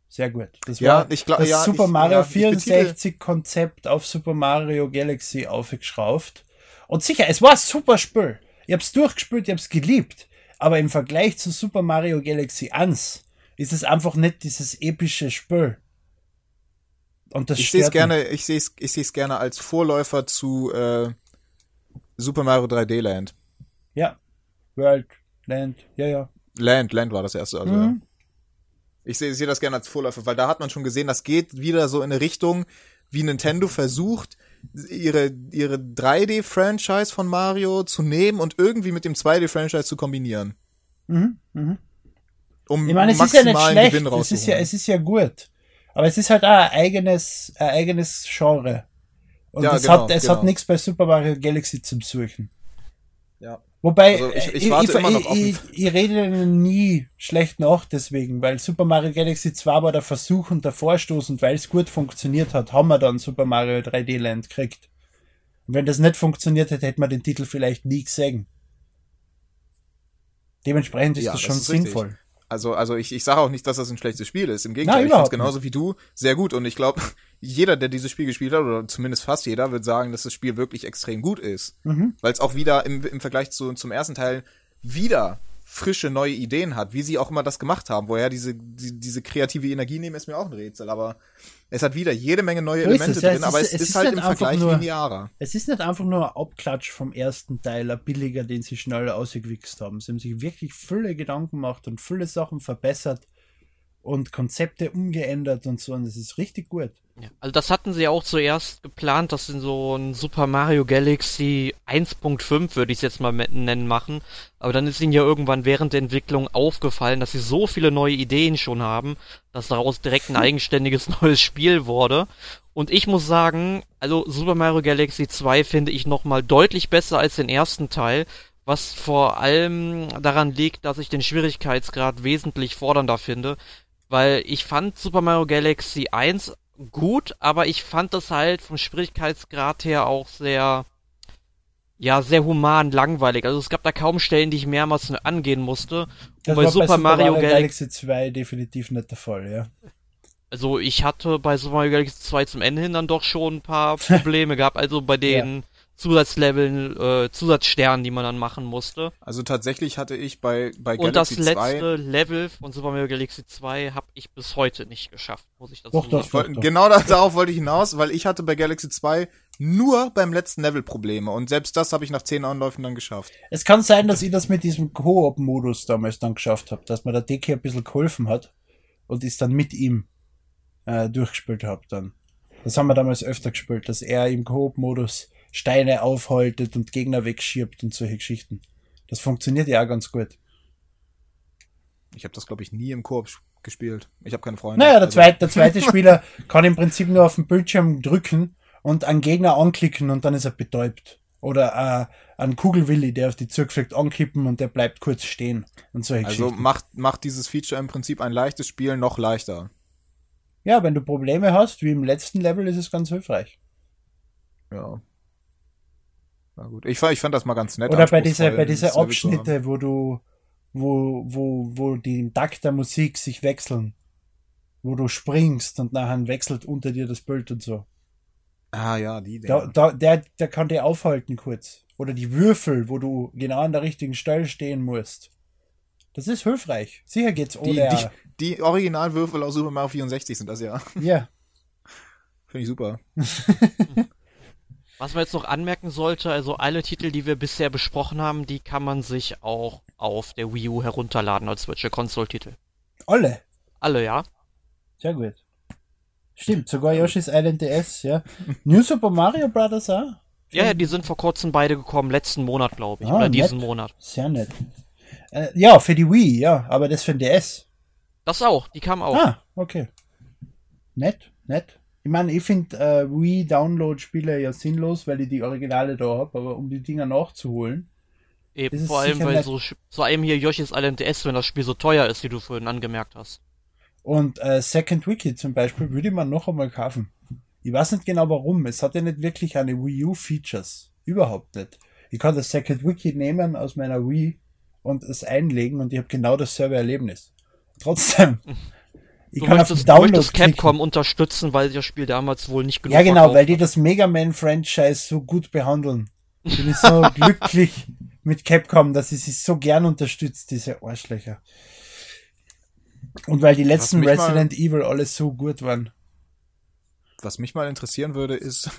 Sehr gut. Das Ja, war ich glaub- das ja, Super ich- Mario ja, ich betitel- 64 Konzept auf Super Mario Galaxy aufgeschraubt. Und sicher, es war ein super Spiel. Ich hab's durchgespielt, ich hab's geliebt. Aber im Vergleich zu Super Mario Galaxy 1 ist es einfach nicht dieses epische Spiel. Und das Ich sehe es gerne, ich sehe es ich seh's gerne als Vorläufer zu äh, Super Mario 3D Land. Ja. World, Land, ja, ja. Land, Land war das erste, also Mhm. Ich sehe seh das gerne als Vorläufer, weil da hat man schon gesehen, das geht wieder so in eine Richtung, wie Nintendo versucht, ihre, ihre 3D-Franchise von Mario zu nehmen und irgendwie mit dem 2D-Franchise zu kombinieren. Mhm, mhm. Um Ich meine, es ist ja nicht schlecht, Gewinn es ist ja, es ist ja gut. Aber es ist halt auch ein eigenes, ein eigenes Genre. Und Ja, es, genau, hat, es genau. hat nichts bei Super Mario Galaxy zum Suchen. ja. Wobei, Also ich- ich äh, warte ich, immer noch ich, ich, ich rede nie schlecht nach deswegen, weil Super Mario Galaxy 2 war der Versuch und der Vorstoß und weil es gut funktioniert hat, haben wir dann Super Mario 3D Land gekriegt. Und wenn das nicht funktioniert hätte, hätte man den Titel vielleicht nie gesehen. Dementsprechend ist Ja, das das schon ist richtig. Also, also ich, ich sage auch nicht, dass das ein schlechtes Spiel ist. Im Nein, Gegenteil, ich finde es genauso wie du sehr gut. Und ich glaube, jeder, der dieses Spiel gespielt hat, oder zumindest fast jeder, wird sagen, dass das Spiel wirklich extrem gut ist. Mhm. Weil es auch wieder im, im Vergleich zu, zum ersten Teil wieder frische neue Ideen hat, wie sie auch immer das gemacht haben. Woher diese, die, diese kreative Energie nehmen, ist mir auch ein Rätsel. Aber es hat wieder jede Menge neue So Elemente es, ja. drin, Es aber ist- es, ist, ist halt im Vergleich nur- linearer. Es ist nicht einfach nur ein Abklatsch vom ersten Teil, ein billiger, den sie schnell ausgewichst haben. Sie haben sich wirklich viele Gedanken gemacht und viele Sachen verbessert und Konzepte umgeändert und so. Und es ist richtig gut. Ja, also das hatten sie ja auch zuerst geplant, dass sie so ein Super Mario Galaxy 1.5, würde ich es jetzt mal nennen, machen. Aber dann ist ihnen ja irgendwann während der Entwicklung aufgefallen, dass sie so viele neue Ideen schon haben, dass daraus direkt ein eigenständiges neues Spiel wurde. Und ich muss sagen, also Super Mario Galaxy 2 finde ich nochmal deutlich besser als den ersten Teil, was vor allem daran liegt, dass ich den Schwierigkeitsgrad wesentlich fordernder finde, weil ich fand Super Mario Galaxy 1 gut, aber ich fand das halt vom Schwierigkeitsgrad her auch sehr, ja, sehr human, langweilig. Also es gab da kaum Stellen, die ich mehrmals angehen musste. Und Das bei war Super, Mario, Galaxy, Galaxy 2 definitiv nicht der Fall, ja. also ich hatte bei Super Mario Galaxy 2 zum Ende hin dann doch schon ein paar Probleme gehabt, also bei den Zusatzleveln, äh, Zusatzsternen, die man dann machen musste. Also tatsächlich hatte ich bei, bei Und das Galaxy 2 letzte Level von Super Mario Galaxy 2 habe ich bis heute nicht geschafft, muss ich dazu Doch, doch, sagen. Woll- doch. Genau da, darauf wollte ich hinaus, weil ich hatte bei Galaxy 2 nur beim letzten Level Probleme und selbst das habe ich nach 10 Anläufen dann geschafft. Es kann sein, dass ich das mit diesem Koop-Modus damals dann geschafft habe, dass mir der Deki ein bisschen geholfen hat und ich dann mit ihm äh, durchgespielt habe dann. Das haben wir damals öfter gespielt, dass er im Koop-Modus Steine aufhaltet und Gegner wegschirbt und solche Geschichten. Das funktioniert ja auch ganz gut. Ich habe das glaube ich nie im Koop gespielt. Ich habe keine Freunde. Naja, der Also- zweite, der zweite Spieler kann im Prinzip nur auf den Bildschirm drücken und einen Gegner anklicken und dann ist er betäubt. Oder äh, einen Kugelwilli, der auf die zurückfliegt, ankippen und der bleibt kurz stehen und solche Also Geschichten. macht, macht dieses Feature im Prinzip ein leichtes Spiel noch leichter. Ja, wenn du Probleme hast, wie im letzten Level, ist es ganz hilfreich. Ja. Na gut. Ich, fand- ich fand das mal ganz nett. Oder bei dieser, bei dieser. Abschnitte, wo du, wo, wo, wo die Takt der Musik sich wechseln. Wo du springst und nachher wechselt unter dir das Bild und so. Ah ja, die Da, da, der, der kann dir aufhalten kurz. Oder die Würfel, wo du genau an der richtigen Stelle stehen musst. Das ist hilfreich. Sicher geht's Die, ohne. die, die Originalwürfel aus Super Mario 64 sind das ja. ja. Finde ich super. Was man jetzt noch anmerken sollte, also alle Titel, die wir bisher besprochen haben, die kann man sich auch auf der Wii U herunterladen als Virtual Console Titel. Alle. Alle, ja? Sehr gut. Stimmt, sogar Yoshi's Island DS, ja. New Super Mario Brothers auch? Ja, ja, die sind vor kurzem beide gekommen, letzten Monat, glaube ich, Ah, oder nett. diesen Monat. Sehr nett. Äh, ja, für die Wii, ja, aber das für den DS. Das auch, die kamen auch. Ah, okay. Nett, nett. Ich meine, ich finde äh, Wii-Download-Spiele ja sinnlos, weil ich die Originale da habe, aber um die Dinger nachzuholen. Eben, vor allem, weil so, vor allem hier Yoshi's Island DS, wenn das Spiel so teuer ist, wie du vorhin angemerkt hast. Und äh, Second Wiki zum Beispiel würde ich mir noch einmal kaufen. Ich weiß nicht genau warum. Es hat ja nicht wirklich eine Wii U-Features. Überhaupt nicht. Ich kann das Second Wiki nehmen aus meiner Wii und es einlegen und ich habe genau dasselbe Erlebnis. Trotzdem. Ich Du kann auf möchtest, den du Download möchtest Capcom klicken. unterstützen, weil das Spiel damals wohl nicht genug Ja, genau, weil die das Mega Man-Franchise so gut behandeln. Bin ich so glücklich mit Capcom, dass sie sich so gern unterstützt, diese Arschlöcher. Und weil die letzten mich mal- Resident Evil alles so gut waren. Was mich mal interessieren würde, ist,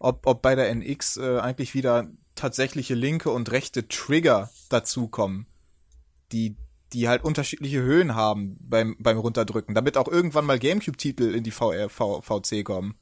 ob, ob bei der NX äh, eigentlich wieder tatsächliche linke und rechte Trigger dazukommen, die, die halt unterschiedliche Höhen haben beim, beim Runterdrücken, damit auch irgendwann mal Gamecube-Titel in die VR, v, VC kommen.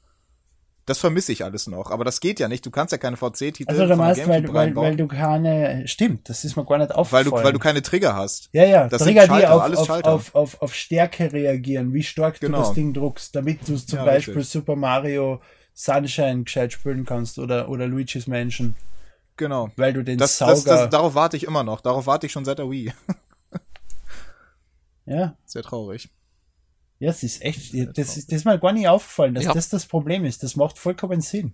Das vermisse ich alles noch, aber das geht ja nicht. Du kannst ja keine VC-Titel Also du meinst, weil, weil, weil du keine, stimmt, das ist mir gar nicht weil aufgefallen. du, weil du keine Trigger hast. ja, ja, das Trigger, die Schalter, auf, alles auf, Schalter. auf, auf, auf Stärke reagieren, wie stark Genau. du das Ding druckst, damit du zum Ja, Beispiel richtig. Super Mario Sunshine gescheit spielen kannst oder, oder Luigi's Mansion, Genau. weil du den Das, Sauger, das, das, darauf warte ich immer noch. Darauf warte ich schon seit der Wii. ja, Sehr traurig. ja, es ist echt, das ist, das ist mir gar nicht aufgefallen, dass Ja. das das Problem ist, das macht vollkommen Sinn.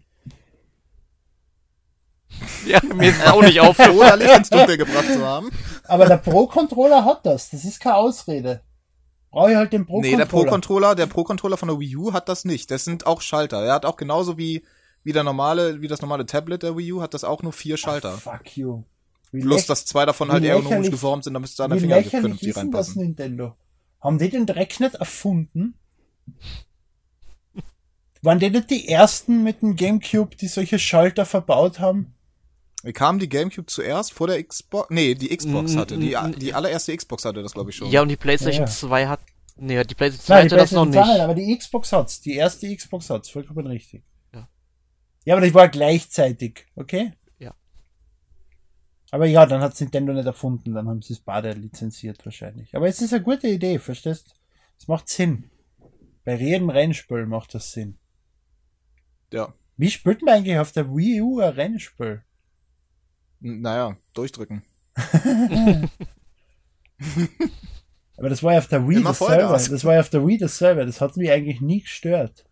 Ja, mir ist auch nicht aufgefallen. Oder Licht ins Dunkel gebracht zu haben. Aber der Pro-Controller hat das, das ist keine Ausrede. Brauche ich halt den Nee, Pro-Controller. der Pro-Controller, der Pro-Controller von der Wii U hat das nicht. Das sind auch Schalter. Er hat auch genauso wie, wie der normale, wie das normale Tablet der Wii U, hat das auch nur vier Schalter. Fuck you. Wie Plus, läch- dass zwei davon halt ergonomisch geformt sind, damit deine Wie Finger lächerlich vernünftig ist denn das reinpassen. Nintendo? Haben die den Dreck nicht erfunden? Waren die nicht die ersten mit dem Gamecube, die solche Schalter verbaut haben? Wie kam die Gamecube zuerst? Vor der Xbox? Nee, die Xbox Mm, hatte. Die, mm, die allererste Xbox hatte das, glaube ich, schon. Ja, und die PlayStation Ja, ja. 2 hat. Nee, die PlayStation 2 Nein, die hatte das noch PlayStation 2 nicht. aber die Xbox hat's. Die erste Xbox hat's. Vollkommen richtig. Ja. Ja, aber das war gleichzeitig, okay? Aber ja, dann hat's Nintendo nicht erfunden. Dann haben sie es beide lizenziert wahrscheinlich. Aber es ist eine gute Idee, verstehst? Es macht Sinn. Bei jedem Rennspiel macht das Sinn. Ja. Wie spielt man eigentlich auf der Wii U ein Rennspiel? Naja, durchdrücken. Aber das war ja auf der Wii Immer dasselbe. Vollgas. Das war ja auf der Wii dasselbe. Das hat mich eigentlich nie gestört.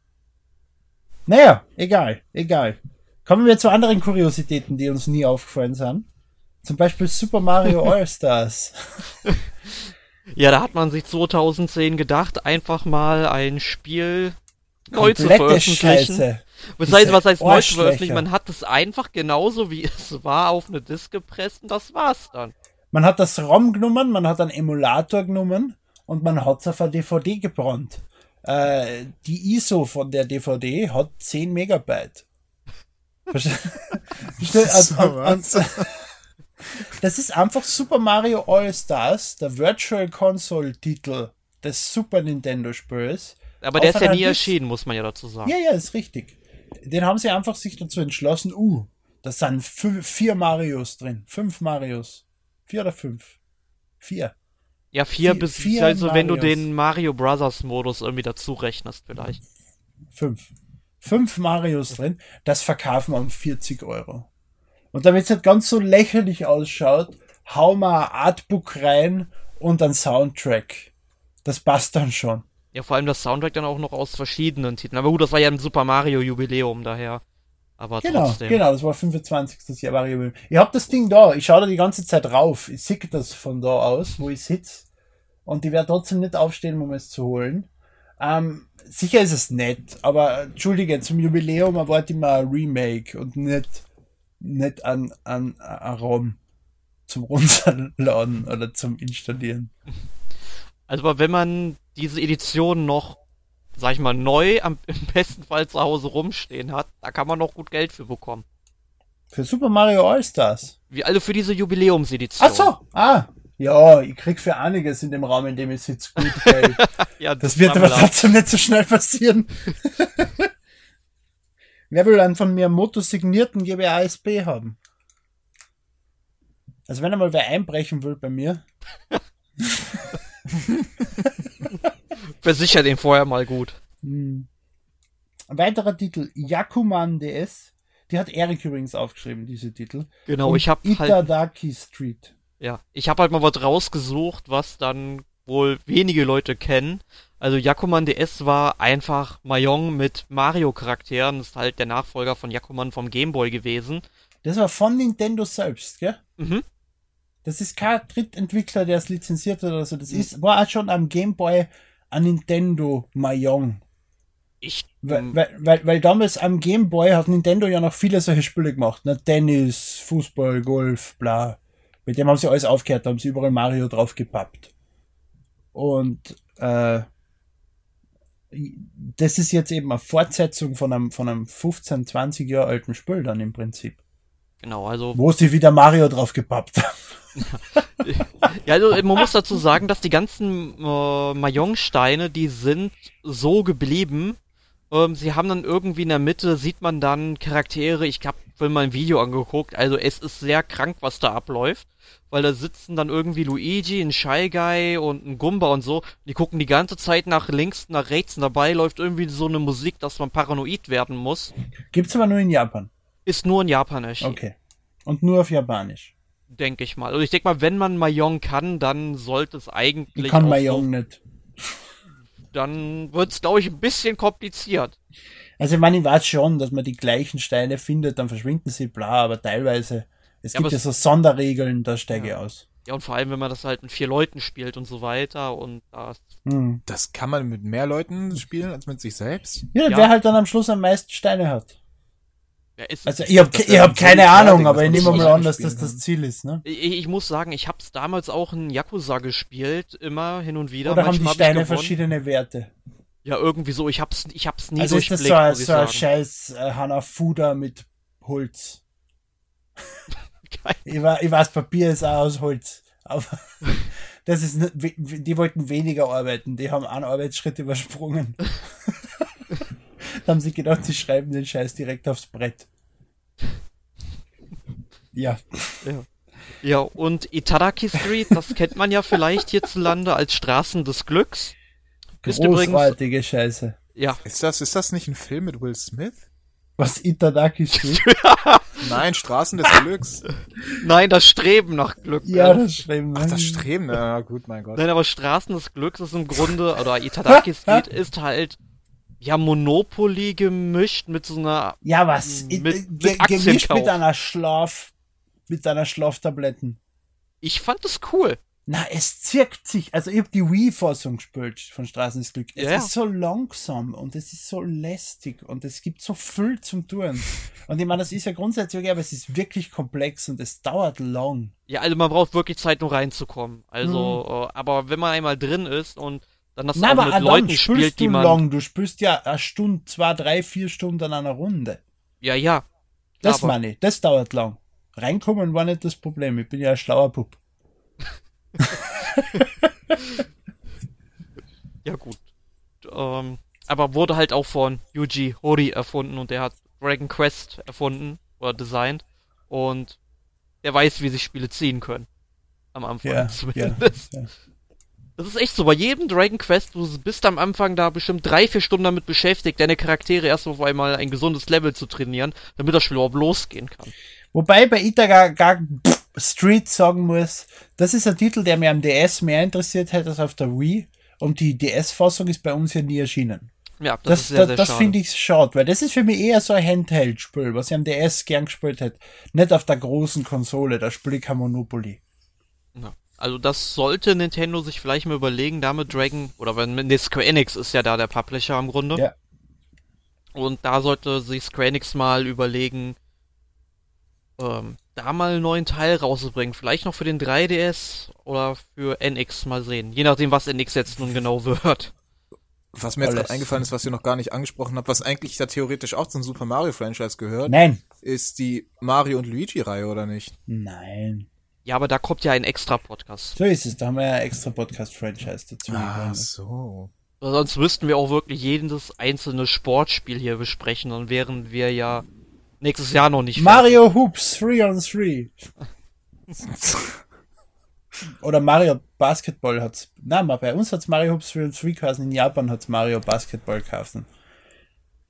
Naja, egal, egal. Kommen wir zu anderen Kuriositäten, die uns nie aufgefallen sind. Zum Beispiel Super Mario All-Stars. Ja, da hat man sich 2010 gedacht, einfach mal ein Spiel neu zu veröffentlichen. Scheiße. Was heißt, was heißt neu zu veröffentlichen? Man hat es einfach genauso wie es war auf eine Disk gepresst und das war's dann. Man hat das ROM genommen, man hat einen Emulator genommen und man hat es auf eine DVD gebrannt. Äh, die ISO von der DVD hat 10 Megabyte. Verste- Verste- und- und- und- Das ist einfach Super Mario All-Stars, der Virtual Console Titel des Super Nintendo Spiels. Aber der ist ja nie erschienen, muss man ja dazu sagen. Ja, ja, ist richtig. Den haben sie einfach sich dazu entschlossen, uh, da sind vier Marios drin. Fünf Marios. Vier oder fünf? Vier. Ja, vier, Vier- bis, vier also wenn du Marios. den Mario Brothers Modus irgendwie dazu rechnest vielleicht. Fünf. Fünf Marios drin. Das verkaufen wir um 40 Euro. Und damit es nicht ganz so lächerlich ausschaut, hauen wir ein Artbook rein und einen Soundtrack. Das passt dann schon. Ja, vor allem das Soundtrack dann auch noch aus verschiedenen Titeln. Aber gut, das war ja ein Super Mario Jubiläum daher. Aber Genau, trotzdem. genau, das war 25. Jahr Mario. Ich hab das Ding da, ich schaue da die ganze Zeit rauf. Ich sehe das von da aus, wo ich sitze. Und ich werde trotzdem nicht aufstehen, um es zu holen. Ähm, sicher ist es nett, aber entschuldige, zum Jubiläum erwarte ich mal ein Remake und nicht, nicht an, an, an ROM. zum Runterladen oder zum Installieren. Also aber wenn man diese Edition noch, sag ich mal, neu am im besten Fall zu Hause rumstehen hat, da kann man noch gut Geld für bekommen. Für Super Mario All-Stars. Wie also für diese Jubiläumsedition. Ach so, ah. Ja, ich krieg für einiges in dem Raum, in dem ich sitze, gut Geld. ja, Das wird aber trotzdem nicht so schnell passieren. Wer will einen von mir motosignierten GBASB haben? Also wenn einmal wer einbrechen will bei mir, Versicher den vorher mal gut. Hm. Ein weiterer Titel, Yakuman DS. Die hat Eric übrigens aufgeschrieben, diese Titel. Genau, Und ich habe halt, Itadaki Street. ja, ich habe halt mal was rausgesucht, was dann wohl wenige Leute kennen. Also Yakuman DS war einfach Mahjong mit Mario-Charakteren. Das ist halt der Nachfolger von Yakuman vom Gameboy gewesen. Das war von Nintendo selbst, gell? Mhm. Das ist kein Drittentwickler, der es lizenziert hat oder so. Das ist, war auch schon am Game Boy ein Nintendo Mahjong. Ich, Weil, weil, weil, weil damals am Game Boy hat Nintendo ja noch viele solche Spiele gemacht. Ne? Tennis, Fußball, Golf, bla. Mit dem haben sie alles aufgehört, da haben sie überall Mario drauf gepappt. Und äh, das ist jetzt eben eine Fortsetzung von einem, von einem 15, 20 Jahre alten Spiel dann im Prinzip. genau, also Wo sie wieder Mario drauf gepappt haben. Ja, also man muss dazu sagen, dass die ganzen äh, Mahjong-Steine, die sind so geblieben. Ähm, sie haben dann irgendwie in der Mitte, sieht man dann Charaktere, ich hab vorhin mal ein Video angeguckt, also es ist sehr krank, was da abläuft. Weil da sitzen dann irgendwie Luigi, ein Shy Guy und ein Gumba und so. Die gucken die ganze Zeit nach links, nach rechts und dabei läuft irgendwie so eine Musik, dass man paranoid werden muss. Gibt's aber nur in Japan. Ist nur in Japan erschienen, Okay. Und nur auf Japanisch. denke ich mal. Also ich denke mal, wenn man Mahjong kann, dann sollte es eigentlich Ich kann Mahjong nicht. dann wird's glaube ich ein bisschen kompliziert. Also ich meine, ich weiß schon, dass man die gleichen Steine findet, dann verschwinden sie, bla, aber teilweise, es Ja, gibt ja es- so Sonderregeln, da steige ich aus. Ja, und vor allem, wenn man das halt mit vier Leuten spielt und so weiter und das, Hm. Das kann man mit mehr Leuten spielen als mit sich selbst? Ja, Ja. wer halt dann am Schluss am meisten Steine hat. ja, es, Also ich hab, das ich wär hab ein keine völlig Ahnung, aber ich nehme mal an, dass das das kann. Ziel ist, ne? ich, ich muss sagen, ich hab's damals auch in Yakuza gespielt, immer hin und wieder. Oder haben die Manchmal hab ich Steine gewonnen. verschiedene Werte? Ja, irgendwie so, ich hab's, ich hab's nie Also ist das durchblickt, so ein, so ein scheiß äh, Hanafuda mit Holz? Ich, wa- ich weiß, Papier ist auch aus Holz. Aber das ist die wollten weniger arbeiten, die haben einen Arbeitsschritt übersprungen. da haben sie gedacht, sie schreiben den Scheiß direkt aufs Brett. Ja. Ja, und Itadaki Street, das kennt man ja vielleicht hierzulande als Straßen des Glücks. Ist übrigens, Großartige Scheiße. ja, Ist das, ist das nicht ein Film mit Will Smith? Was Itadaki steht? Nein, Straßen des Glücks. nein, das Streben nach Glück. ja, äh, das schreiben Ach, das Streben, na gut, mein Gott. Nein, aber Straßen des Glücks ist im Grunde, oder Itadaki Street ist halt, ja, Monopoly gemischt mit so einer, Ja, was? Mit- Mit, mit ge gemischt mit einer Schlaf, mit einer Schlaftabletten. ich fand es cool. Na, es zirkt sich. Also ich habe die Wii-Fassung gespielt von Straßen des Glück. Es Ja, ist so langsam und es ist so lästig und es gibt so viel zum tun. Und ich meine, das ist ja grundsätzlich okay, aber es ist wirklich komplex und es dauert lang. Ja, also man braucht wirklich Zeit, nur reinzukommen. Also, äh, aber wenn man einmal drin ist und dann das Na, auch aber mit auch Leuten spielt, die du man, lang. Du spielst ja eine Stunde, zwei, drei, vier Stunden an einer Runde. ja, ja. Das aber- meine ich. Das dauert lang. Reinkommen war nicht das Problem. Ich bin ja ein schlauer Pup. Ja, gut. Ähm, aber wurde halt auch von Yuji Horii erfunden und der hat Dragon Quest erfunden oder designt und der weiß, wie sich Spiele ziehen können. Am Anfang ja, zumindest. ja. Das ist echt so. Bei jedem Dragon Quest, du bist am Anfang da bestimmt drei, vier Stunden damit beschäftigt, deine Charaktere erst auf einmal ein gesundes Level zu trainieren, damit das Spiel überhaupt losgehen kann. Wobei bei Itaga gar Street sagen muss, das ist ein Titel, der mir am DS mehr interessiert hätte als auf der Wii. Und die DS-Fassung ist bei uns ja nie erschienen. Ja, das, Das, ist sehr, das, finde ich schade, weil das ist für mich eher so ein Handheld-Spiel, was ich am DS gern gespielt hätte. Nicht auf der großen Konsole, da spiele ich kein Monopoly. Ja. Also das sollte Nintendo sich vielleicht mal überlegen, damit Dragon, oder wenn nee, Square Enix ist ja da der Publisher im Grunde. Ja. Und da sollte sich Square Enix mal überlegen, ähm, da mal einen neuen Teil rauszubringen. Vielleicht noch für den 3DS oder für NX mal sehen. Je nachdem, was NX jetzt nun genau wird. Was mir jetzt gerade eingefallen ist, was ihr noch gar nicht angesprochen habt, was eigentlich da theoretisch auch zum Super Mario Franchise gehört, Nein. ist die Mario und Luigi Reihe oder nicht? Nein. Ja, aber da kommt ja ein extra Podcast. So ist es. Da haben wir ja extra Podcast-Franchise dazu. Ah, so. Sonst müssten wir auch wirklich jedes einzelne Sportspiel hier besprechen, dann wären wir ja nächstes Jahr noch nicht Mario Hoops 3 on 3. Oder Mario Basketball hat's. Nein, bei uns hat's Mario Hoops 3 on 3 geheißen. In Japan hat's Mario Basketball geheißen.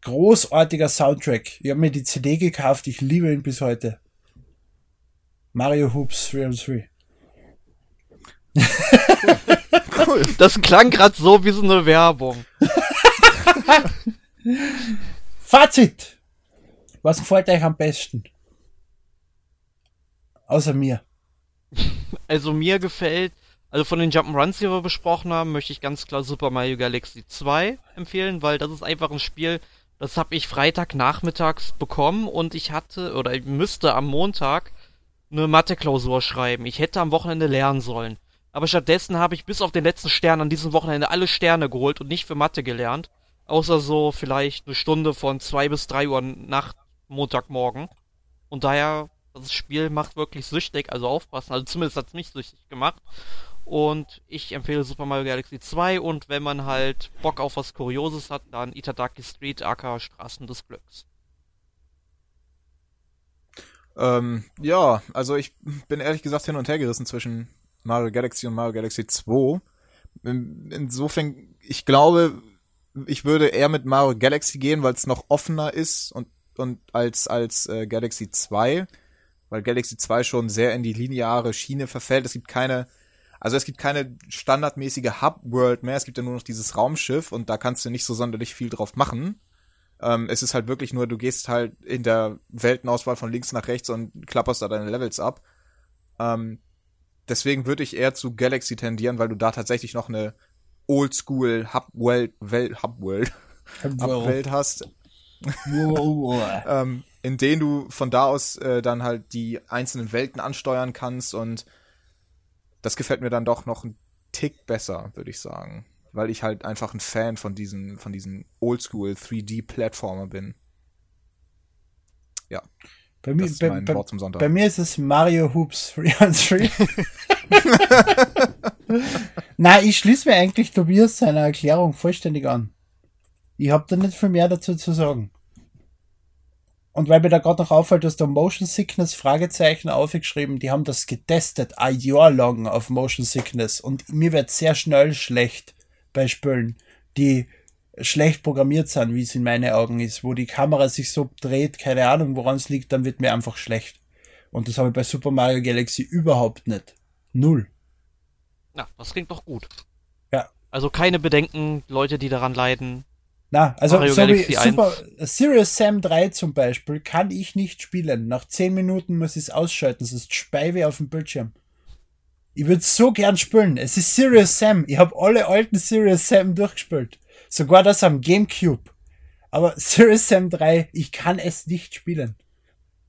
Großartiger Soundtrack. Ich habe mir die CD gekauft. Ich liebe ihn bis heute. Mario Hoops 3 on 3. cool. Das klang gerade so wie so eine Werbung. Fazit. Was gefällt euch am besten? Außer mir. Also mir gefällt, also von den Jump'n'Runs, die wir besprochen haben, möchte ich ganz klar Super Mario Galaxy 2 empfehlen, weil das ist einfach ein Spiel, das habe ich Freitagnachmittags bekommen und ich hatte oder ich müsste am Montag eine Mathe-Klausur schreiben. Ich hätte am Wochenende lernen sollen. Aber stattdessen habe ich bis auf den letzten Stern an diesem Wochenende alle Sterne geholt und nicht für Mathe gelernt. Außer so vielleicht eine Stunde von zwei bis drei Uhr nach Montagmorgen. Und daher, das Spiel macht wirklich süchtig, also aufpassen. Also zumindest hat es mich süchtig gemacht. Und ich empfehle Super Mario Galaxy 2 und wenn man halt Bock auf was Kurioses hat, dann Itadaki Street, aka Straßen des Glücks. Ähm, ja, also ich bin ehrlich gesagt hin und her gerissen zwischen Mario Galaxy und Mario Galaxy 2. Insofern, ich glaube, ich würde eher mit Mario Galaxy gehen, weil es noch offener ist und, und als, als äh, Galaxy 2, weil Galaxy 2 schon sehr in die lineare Schiene verfällt. Es gibt keine, also es gibt keine standardmäßige Hub-World mehr, es gibt ja nur noch dieses Raumschiff und da kannst du nicht so sonderlich viel drauf machen. Ähm, es ist halt wirklich nur, du gehst halt in der Weltenauswahl von links nach rechts und klapperst da deine Levels ab. Ähm, deswegen würde ich eher zu Galaxy tendieren, weil du da tatsächlich noch eine Oldschool Hub World, Welt, Hub World, Hub Welt hast. ähm, in denen du von da aus äh, dann halt die einzelnen Welten ansteuern kannst und das gefällt mir dann doch noch ein Tick besser, würde ich sagen weil ich halt einfach ein Fan von diesen, von diesen Oldschool 3D-Plattformer bin. Ja. Bei mir, bei, bei, bei, mir ist es Mario Hoops 3 on 3. Nein, ich schließe mir eigentlich Tobias seine Erklärung vollständig an. Ich habe da nicht viel mehr dazu zu sagen. Und weil mir da gerade noch auffällt, dass der Motion Sickness Fragezeichen aufgeschrieben, die haben das getestet, ein Jahr lang auf Motion Sickness und mir wird sehr schnell schlecht bei Spielen, die schlecht programmiert sind, wie es in meinen Augen ist, wo die Kamera sich so dreht, keine Ahnung, woran es liegt, dann wird mir einfach schlecht. Und das habe ich bei Super Mario Galaxy überhaupt nicht. Null. Na, das klingt doch gut. Ja. Also keine Bedenken, Leute, die daran leiden. Na, also Mario so Galaxy wie Super, Serious Sam 3 zum Beispiel kann ich nicht spielen. Nach 10 Minuten muss ich es ausschalten, sonst speibe auf dem Bildschirm. Ich würde so gern spielen. Es ist Serious Sam. Ich habe alle alten Serious Sam durchgespielt. Sogar das am Gamecube. Aber Serious Sam 3, ich kann es nicht spielen.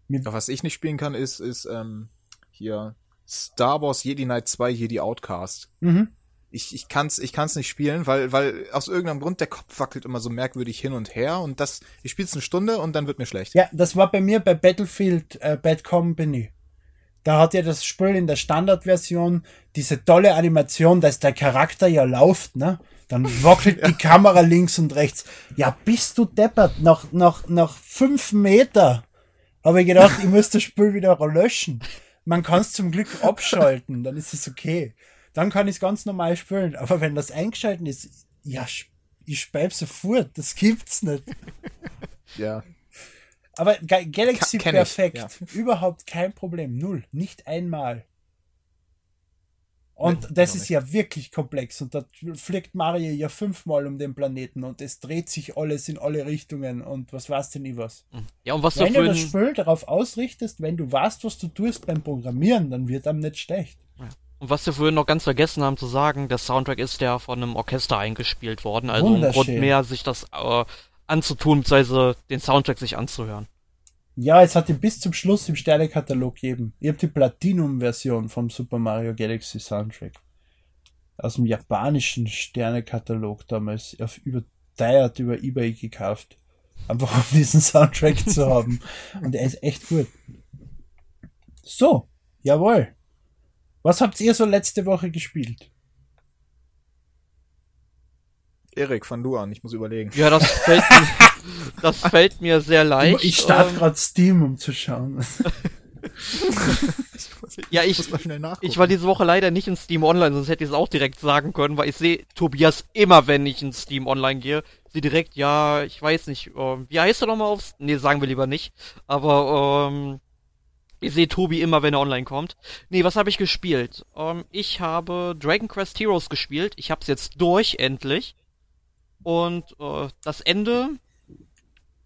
Mit was ich nicht spielen kann, ist, ist ähm, hier Star Wars Jedi Knight 2 Jedi Outcast. Mhm. Ich, ich kann's, ich kann's nicht spielen, weil, weil aus irgendeinem Grund der Kopf wackelt immer so merkwürdig hin und her und das, ich spiel's eine Stunde und dann wird mir schlecht. Ja, das war bei mir bei Battlefield äh, Bad Company. Da hat ja das Spiel in der Standardversion diese tolle Animation, dass der Charakter ja läuft, ne? Dann wackelt die Kamera links und rechts. Ja, bist du deppert. Nach, nach, nach fünf Meter habe ich gedacht, ich muss das Spiel wieder löschen. Man kann es zum Glück abschalten, dann ist es okay. Dann kann ich es ganz normal spielen. Aber wenn das eingeschalten ist, ja, ich speib sofort. Das gibt's nicht. Ja. Aber Galaxy Ka perfekt. Ich, ja. Überhaupt kein Problem. Null. Nicht einmal. Und nee, das ist nicht. ja wirklich komplex. Und da fliegt Mario ja fünfmal um den Planeten und es dreht sich alles in alle Richtungen und was weißt denn ich was. Hm. Ja, und was wenn du das Spiel darauf ausrichtest, wenn du weißt, was du tust beim Programmieren, dann wird einem nicht schlecht. Und was wir vorhin noch ganz vergessen haben zu sagen, der Soundtrack ist ja von einem Orchester eingespielt worden. Also ein Grund mehr, sich das äh, anzutun, beziehungsweise den Soundtrack sich anzuhören. Ja, es hat ihn bis zum Schluss im Sternekatalog gegeben. Ich habe die Platinum-Version vom Super Mario Galaxy Soundtrack. Aus dem japanischen Sternekatalog damals auf überteuert über Ebay gekauft. Einfach um diesen Soundtrack zu haben. Und er ist echt gut. So, jawohl. Was habt ihr so letzte Woche gespielt? Erik, fang du an, ich muss überlegen. Ja, das fällt mir, das fällt mir sehr leicht. Ich starte Ähm, gerade Steam, um zu schauen. Ja, ich, muss mal schnell nachgucken. ich war diese Woche leider nicht in Steam Online, sonst hätte ich es auch direkt sagen können, weil ich sehe Tobias immer, wenn ich in Steam Online gehe, sie direkt, ja, ich weiß nicht, ähm, wie heißt er nochmal aufs, nee, sagen wir lieber nicht, aber, ähm, ich sehe Tobi immer, wenn er online kommt. Nee, was habe ich gespielt? Ähm, ich habe Dragon Quest Heroes gespielt, ich hab's jetzt durch, endlich. Und, äh, das Ende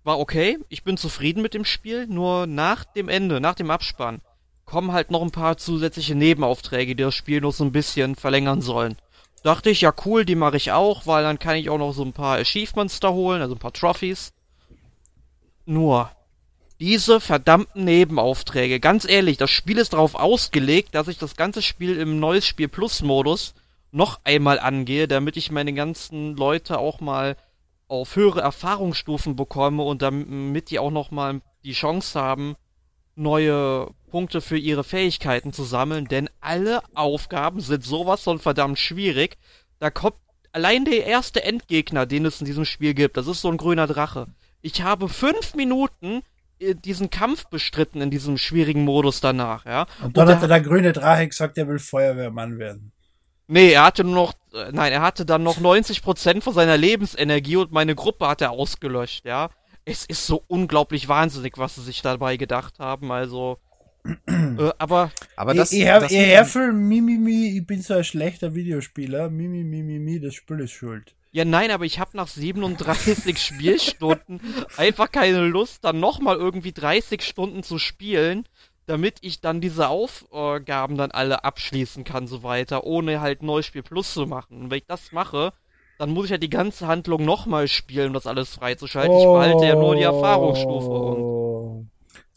war okay, ich bin zufrieden mit dem Spiel, nur nach dem Ende, nach dem Abspann, kommen halt noch ein paar zusätzliche Nebenaufträge, die das Spiel noch so ein bisschen verlängern sollen. Dachte ich, ja cool, die mache ich auch, weil dann kann ich auch noch so ein paar Achievements da holen, also ein paar Trophies. Nur, diese verdammten Nebenaufträge, ganz ehrlich, das Spiel ist darauf ausgelegt, dass ich das ganze Spiel im Neues Spiel Plus Modus noch einmal angehe, damit ich meine ganzen Leute auch mal auf höhere Erfahrungsstufen bekomme und damit die auch noch mal die Chance haben, neue Punkte für ihre Fähigkeiten zu sammeln, denn alle Aufgaben sind sowas von verdammt schwierig. Da kommt allein der erste Endgegner, den es in diesem Spiel gibt, das ist so ein grüner Drache. Ich habe fünf Minuten diesen Kampf bestritten in diesem schwierigen Modus danach, ja. Und dann da- hat der grüne Drache gesagt, er will Feuerwehrmann werden. Nee, er hatte nur noch, äh, nein, er hatte dann noch 90% von seiner Lebensenergie und meine Gruppe hat er ausgelöscht, ja. Es ist so unglaublich wahnsinnig, was sie sich dabei gedacht haben, also, äh, aber, Aber das, ich ich, hab- das ich Mimimi, ich bin so ein schlechter Videospieler. Mimi, Mimi, Mimi, das Spiel ist schuld. Ja nein, aber ich habe nach 37 Spielstunden einfach keine Lust, dann nochmal irgendwie 30 Stunden zu spielen, damit ich dann diese Aufgaben dann alle abschließen kann, so weiter, ohne halt Neuspiel Plus zu machen. Und wenn ich das mache, dann muss ich halt die ganze Handlung nochmal spielen, um das alles freizuschalten. Ich behalte ja nur die Erfahrungsstufe und Oh.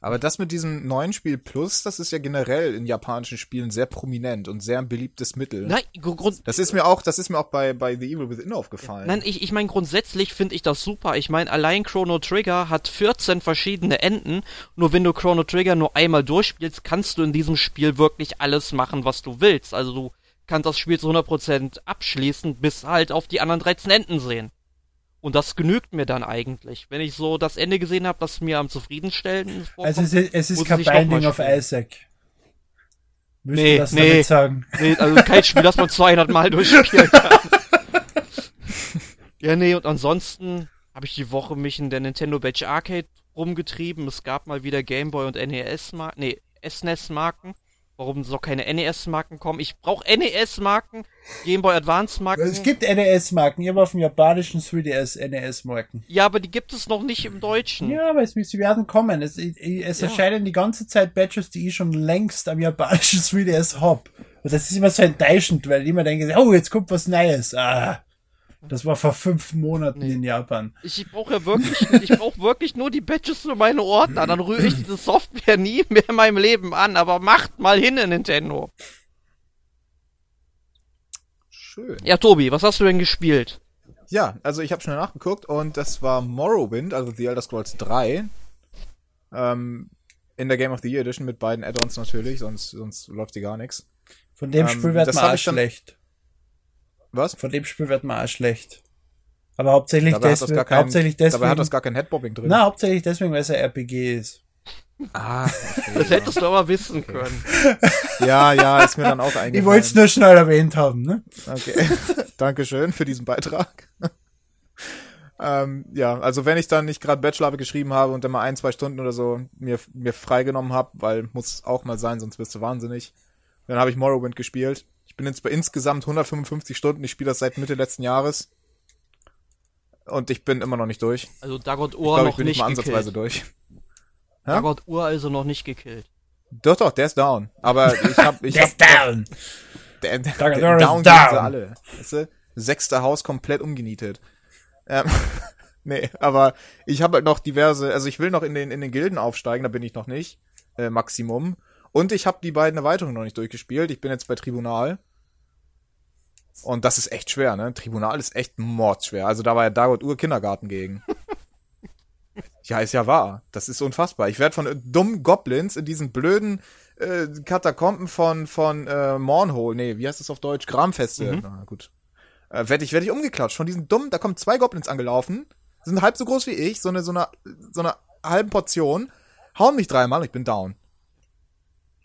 Aber das mit diesem neuen Spiel Plus, das ist ja generell in japanischen Spielen sehr prominent und sehr ein beliebtes Mittel. Nein, gr- Grund, Das ist mir auch, das ist mir auch bei, bei The Evil Within aufgefallen. Nein, ich, ich meine, grundsätzlich finde ich das super. Ich meine, allein Chrono Trigger hat 14 verschiedene Enden. Nur wenn du Chrono Trigger nur einmal durchspielst, kannst du in diesem Spiel wirklich alles machen, was du willst. Also du kannst das Spiel zu 100% abschließen, bis halt auf die anderen 13 Enden sehen. Und das genügt mir dann eigentlich. Wenn ich so das Ende gesehen habe, das mir am zufriedenstellendsten vorkommt. Also es ist, es ist kein Binding of. Isaac. Willst Nee, das nee. damit sagen? Nee, also kein Spiel, das man 200 Mal durchspielen kann. ja, nee, und ansonsten habe ich die Woche mich in der Nintendo Batch Arcade rumgetrieben. Es gab mal wieder Game Boy und NES-Marken, nee, SNES-Marken. Warum so keine NES-Marken kommen? Ich brauche NES-Marken, Game Boy Advance-Marken. Es gibt NES-Marken. Ich habe auf dem japanischen 3DS NES-Marken. Ja, aber die gibt es noch nicht im Deutschen. Ja, aber es, sie werden kommen. Es, es Ja. erscheinen die ganze Zeit Badges, die ich schon längst am japanischen 3DS hab. Und das ist immer so enttäuschend, weil ich immer denke, oh, jetzt kommt was Neues. Ah, das war vor fünf Monaten Nee. in Japan. Ich brauche ja wirklich, ich brauche wirklich nur die Badges für meine Ordner. Dann rühre ich diese Software nie mehr in meinem Leben an. Aber macht mal hin, Nintendo. Schön. Ja, Tobi, was hast du denn gespielt? Ja, also ich habe schnell nachgeguckt und das war Morrowind, also The Elder Scrolls 3. Ähm, in der Game of the Year Edition mit beiden Add-ons natürlich, sonst, sonst läuft die gar nichts. Von dem Ähm, Spiel wird dann- schlecht. Was? Von dem Spiel wird man auch schlecht. Aber hauptsächlich, Dabei hat, das deswegen, gar kein, hauptsächlich deswegen. dabei hat das gar kein Headbobbing drin. na, hauptsächlich deswegen, weil es ein RPG ist. Ah, okay, Das ja. hättest du aber wissen können. ja, ja, ist mir dann auch eingefallen. Ich wollte es nur schnell erwähnt haben, ne? Okay. Dankeschön für diesen Beitrag. ähm, ja, also wenn ich dann nicht gerade Bachelorarbeit geschrieben habe und dann mal ein, zwei Stunden oder so mir, mir freigenommen habe, weil muss auch mal sein, sonst wirst du wahnsinnig, dann habe ich Morrowind gespielt. Ich bin jetzt bei insgesamt 155 Stunden, ich spiele das seit Mitte letzten Jahres. Und ich bin immer noch nicht durch. Ich Also Dagot Ur glaube, ich noch bin nicht mal ansatzweise gekillt. durch. Hä? Dagot Ur also noch nicht gekillt. Doch, doch, der ist down. Aber ich hab, ich hab, down! Der, der, Down der is down, down. alle. Weißt du? Sechste Haus komplett umgenietet. Ähm, Nee, aber ich habe halt noch diverse, also ich will noch in den, in den Gilden aufsteigen, da bin ich noch nicht. Äh, Maximum. Und ich habe die beiden Erweiterungen noch nicht durchgespielt. Ich bin jetzt bei Tribunal. Und das ist echt schwer, ne? Tribunal ist echt mordsschwer. Also da war ja Dagot Ur Kindergarten gegen. ja, ist ja wahr. Das ist unfassbar. Ich werde von dummen Goblins in diesen blöden äh, Katakomben von, von äh, Mornhole, nee, wie heißt das auf Deutsch? Gramfeste. Mhm. Na gut. Äh, werde ich, werd ich umgeklatscht. Von diesen dummen, da kommen zwei Goblins angelaufen, sind halb so groß wie ich, so eine, so eine, so eine halben Portion, hauen mich dreimal und ich bin down.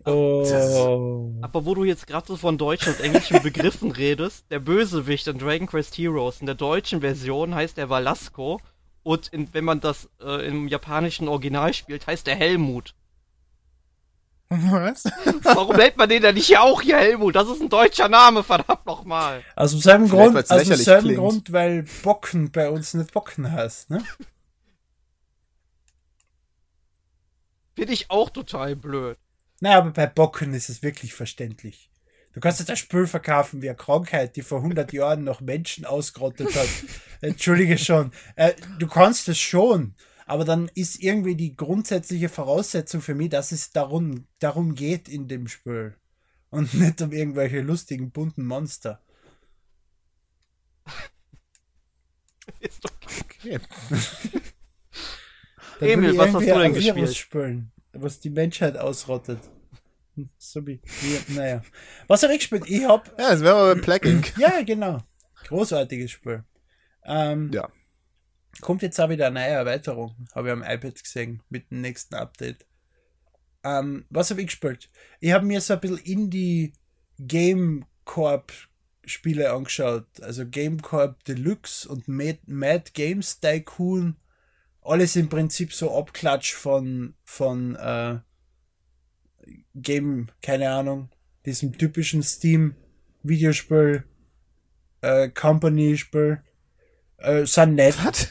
Oh. Aber wo du jetzt gerade so von deutschen und englischen Begriffen redest, der Bösewicht in Dragon Quest Heroes in der deutschen Version heißt er Valasco und in, wenn man das äh, im japanischen Original spielt, heißt er Helmut. Was? Warum nennt man den denn nicht auch hier Helmut? Das ist ein deutscher Name, verdammt nochmal. Aus demselben Grund, aus demselben Grund, weil Bocken bei uns nicht Bocken heißt, ne? Finde ich auch total blöd. Naja, aber bei Bocken ist es wirklich verständlich. Du kannst jetzt ein Spül verkaufen wie eine Krankheit, die vor 100 Jahren noch Menschen ausgerottet hat. Entschuldige schon. Äh, du kannst es schon, aber dann ist irgendwie die grundsätzliche Voraussetzung für mich, dass es darum, darum geht in dem Spül. Und nicht um irgendwelche lustigen, bunten Monster. Ist okay. Emil, was hast du denn gespielt? Spülen was die Menschheit ausrottet. So wie, wie naja. Was habe ich gespielt? Ich hab. Ja, es wäre aber Placking. ja, genau. Großartiges Spiel. Ähm, ja. Kommt jetzt auch wieder eine neue Erweiterung, habe ich am iPad gesehen, mit dem nächsten Update. Ähm, was habe ich gespielt? Ich habe mir so ein bisschen Indie Game Corp Spiele angeschaut. Also Game Corp Deluxe und Mad, Mad Games Tycoon alles im Prinzip so Abklatsch von, von äh, Game, keine Ahnung, diesem typischen Steam-Videospiel, äh, Company-Spiel, äh, sind nett. Was?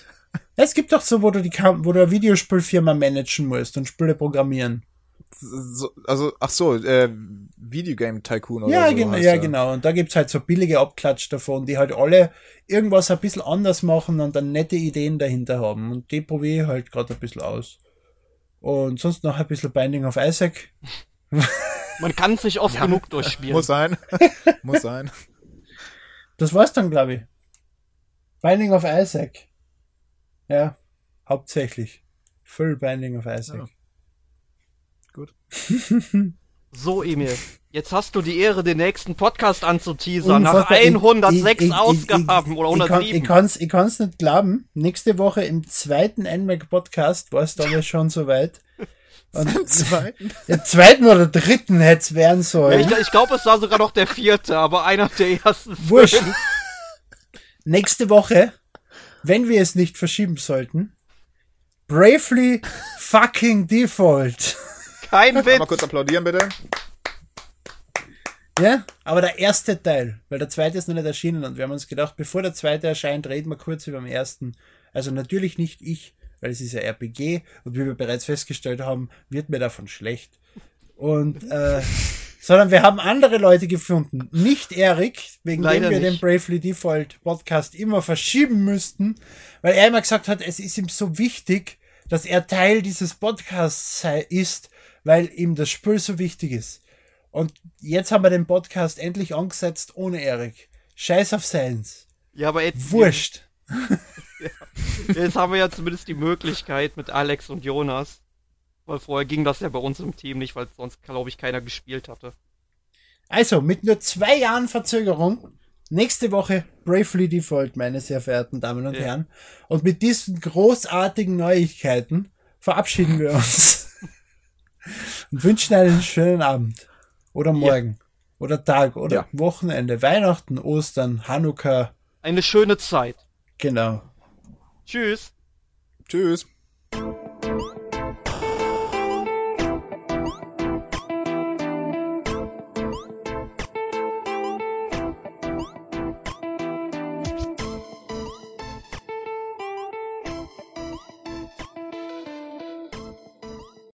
Es gibt doch so, wo du die wo du eine Videospielfirma managen musst und Spiele programmieren. So, also, ach so, äh, Videogame Tycoon oder ja, so. Genau, ja, genau. Und da gibt's halt so billige Abklatsch davon, die halt alle irgendwas ein bisschen anders machen und dann nette Ideen dahinter haben. Und die probiere ich halt gerade ein bisschen aus. Und sonst noch ein bisschen Binding of Isaac. Man kann es nicht oft ja, genug durchspielen. Muss sein. muss sein. Das war's dann, glaube ich. Binding of Isaac. Ja, hauptsächlich. Full Binding of Isaac. Ja. Gut. so, Emil. Jetzt hast du die Ehre, den nächsten Podcast anzuteasern. Nach 106 ich, ich, Ausgaben oder 107. Ich kann es ich kann's nicht glauben. Nächste Woche im zweiten NMAC Podcast war es damals schon soweit. Und Im zweiten? Der zweiten oder dritten hätte es werden sollen. Ja, ich, ich glaube, es war sogar noch der vierte, aber einer der ersten. Wurscht. Nächste Woche, wenn wir es nicht verschieben sollten, Bravely fucking Default. Kein Witz. Mal kurz applaudieren, bitte. Ja, aber der erste Teil, weil der zweite ist noch nicht erschienen und wir haben uns gedacht, bevor der zweite erscheint, reden wir kurz über den ersten. Also natürlich nicht ich, weil es ist ja RPG und wie wir bereits festgestellt haben, wird mir davon schlecht. Und äh, sondern wir haben andere Leute gefunden, nicht Erik, wegen Leider dem wir nicht. den Bravely Default Podcast immer verschieben müssten, weil er immer gesagt hat, es ist ihm so wichtig, dass er Teil dieses Podcasts sei, ist, weil ihm das Spiel so wichtig ist. Und jetzt haben wir den Podcast endlich angesetzt ohne Erik. Scheiß auf Science. Ja, aber jetzt. Wurscht. ja. Jetzt haben wir ja zumindest die Möglichkeit mit Alex und Jonas. Weil vorher ging das ja bei uns im Team nicht, weil sonst, glaube ich, keiner gespielt hatte. Also, mit nur zwei Jahren Verzögerung, nächste Woche Bravely Default, meine sehr verehrten Damen und ja. Herren. Und mit diesen großartigen Neuigkeiten verabschieden wir uns und wünschen einen schönen Abend. Oder morgen. Ja. Oder Tag. Oder ja. Wochenende. Weihnachten, Ostern, Hanukkah. Eine schöne Zeit. Genau. Tschüss. Tschüss.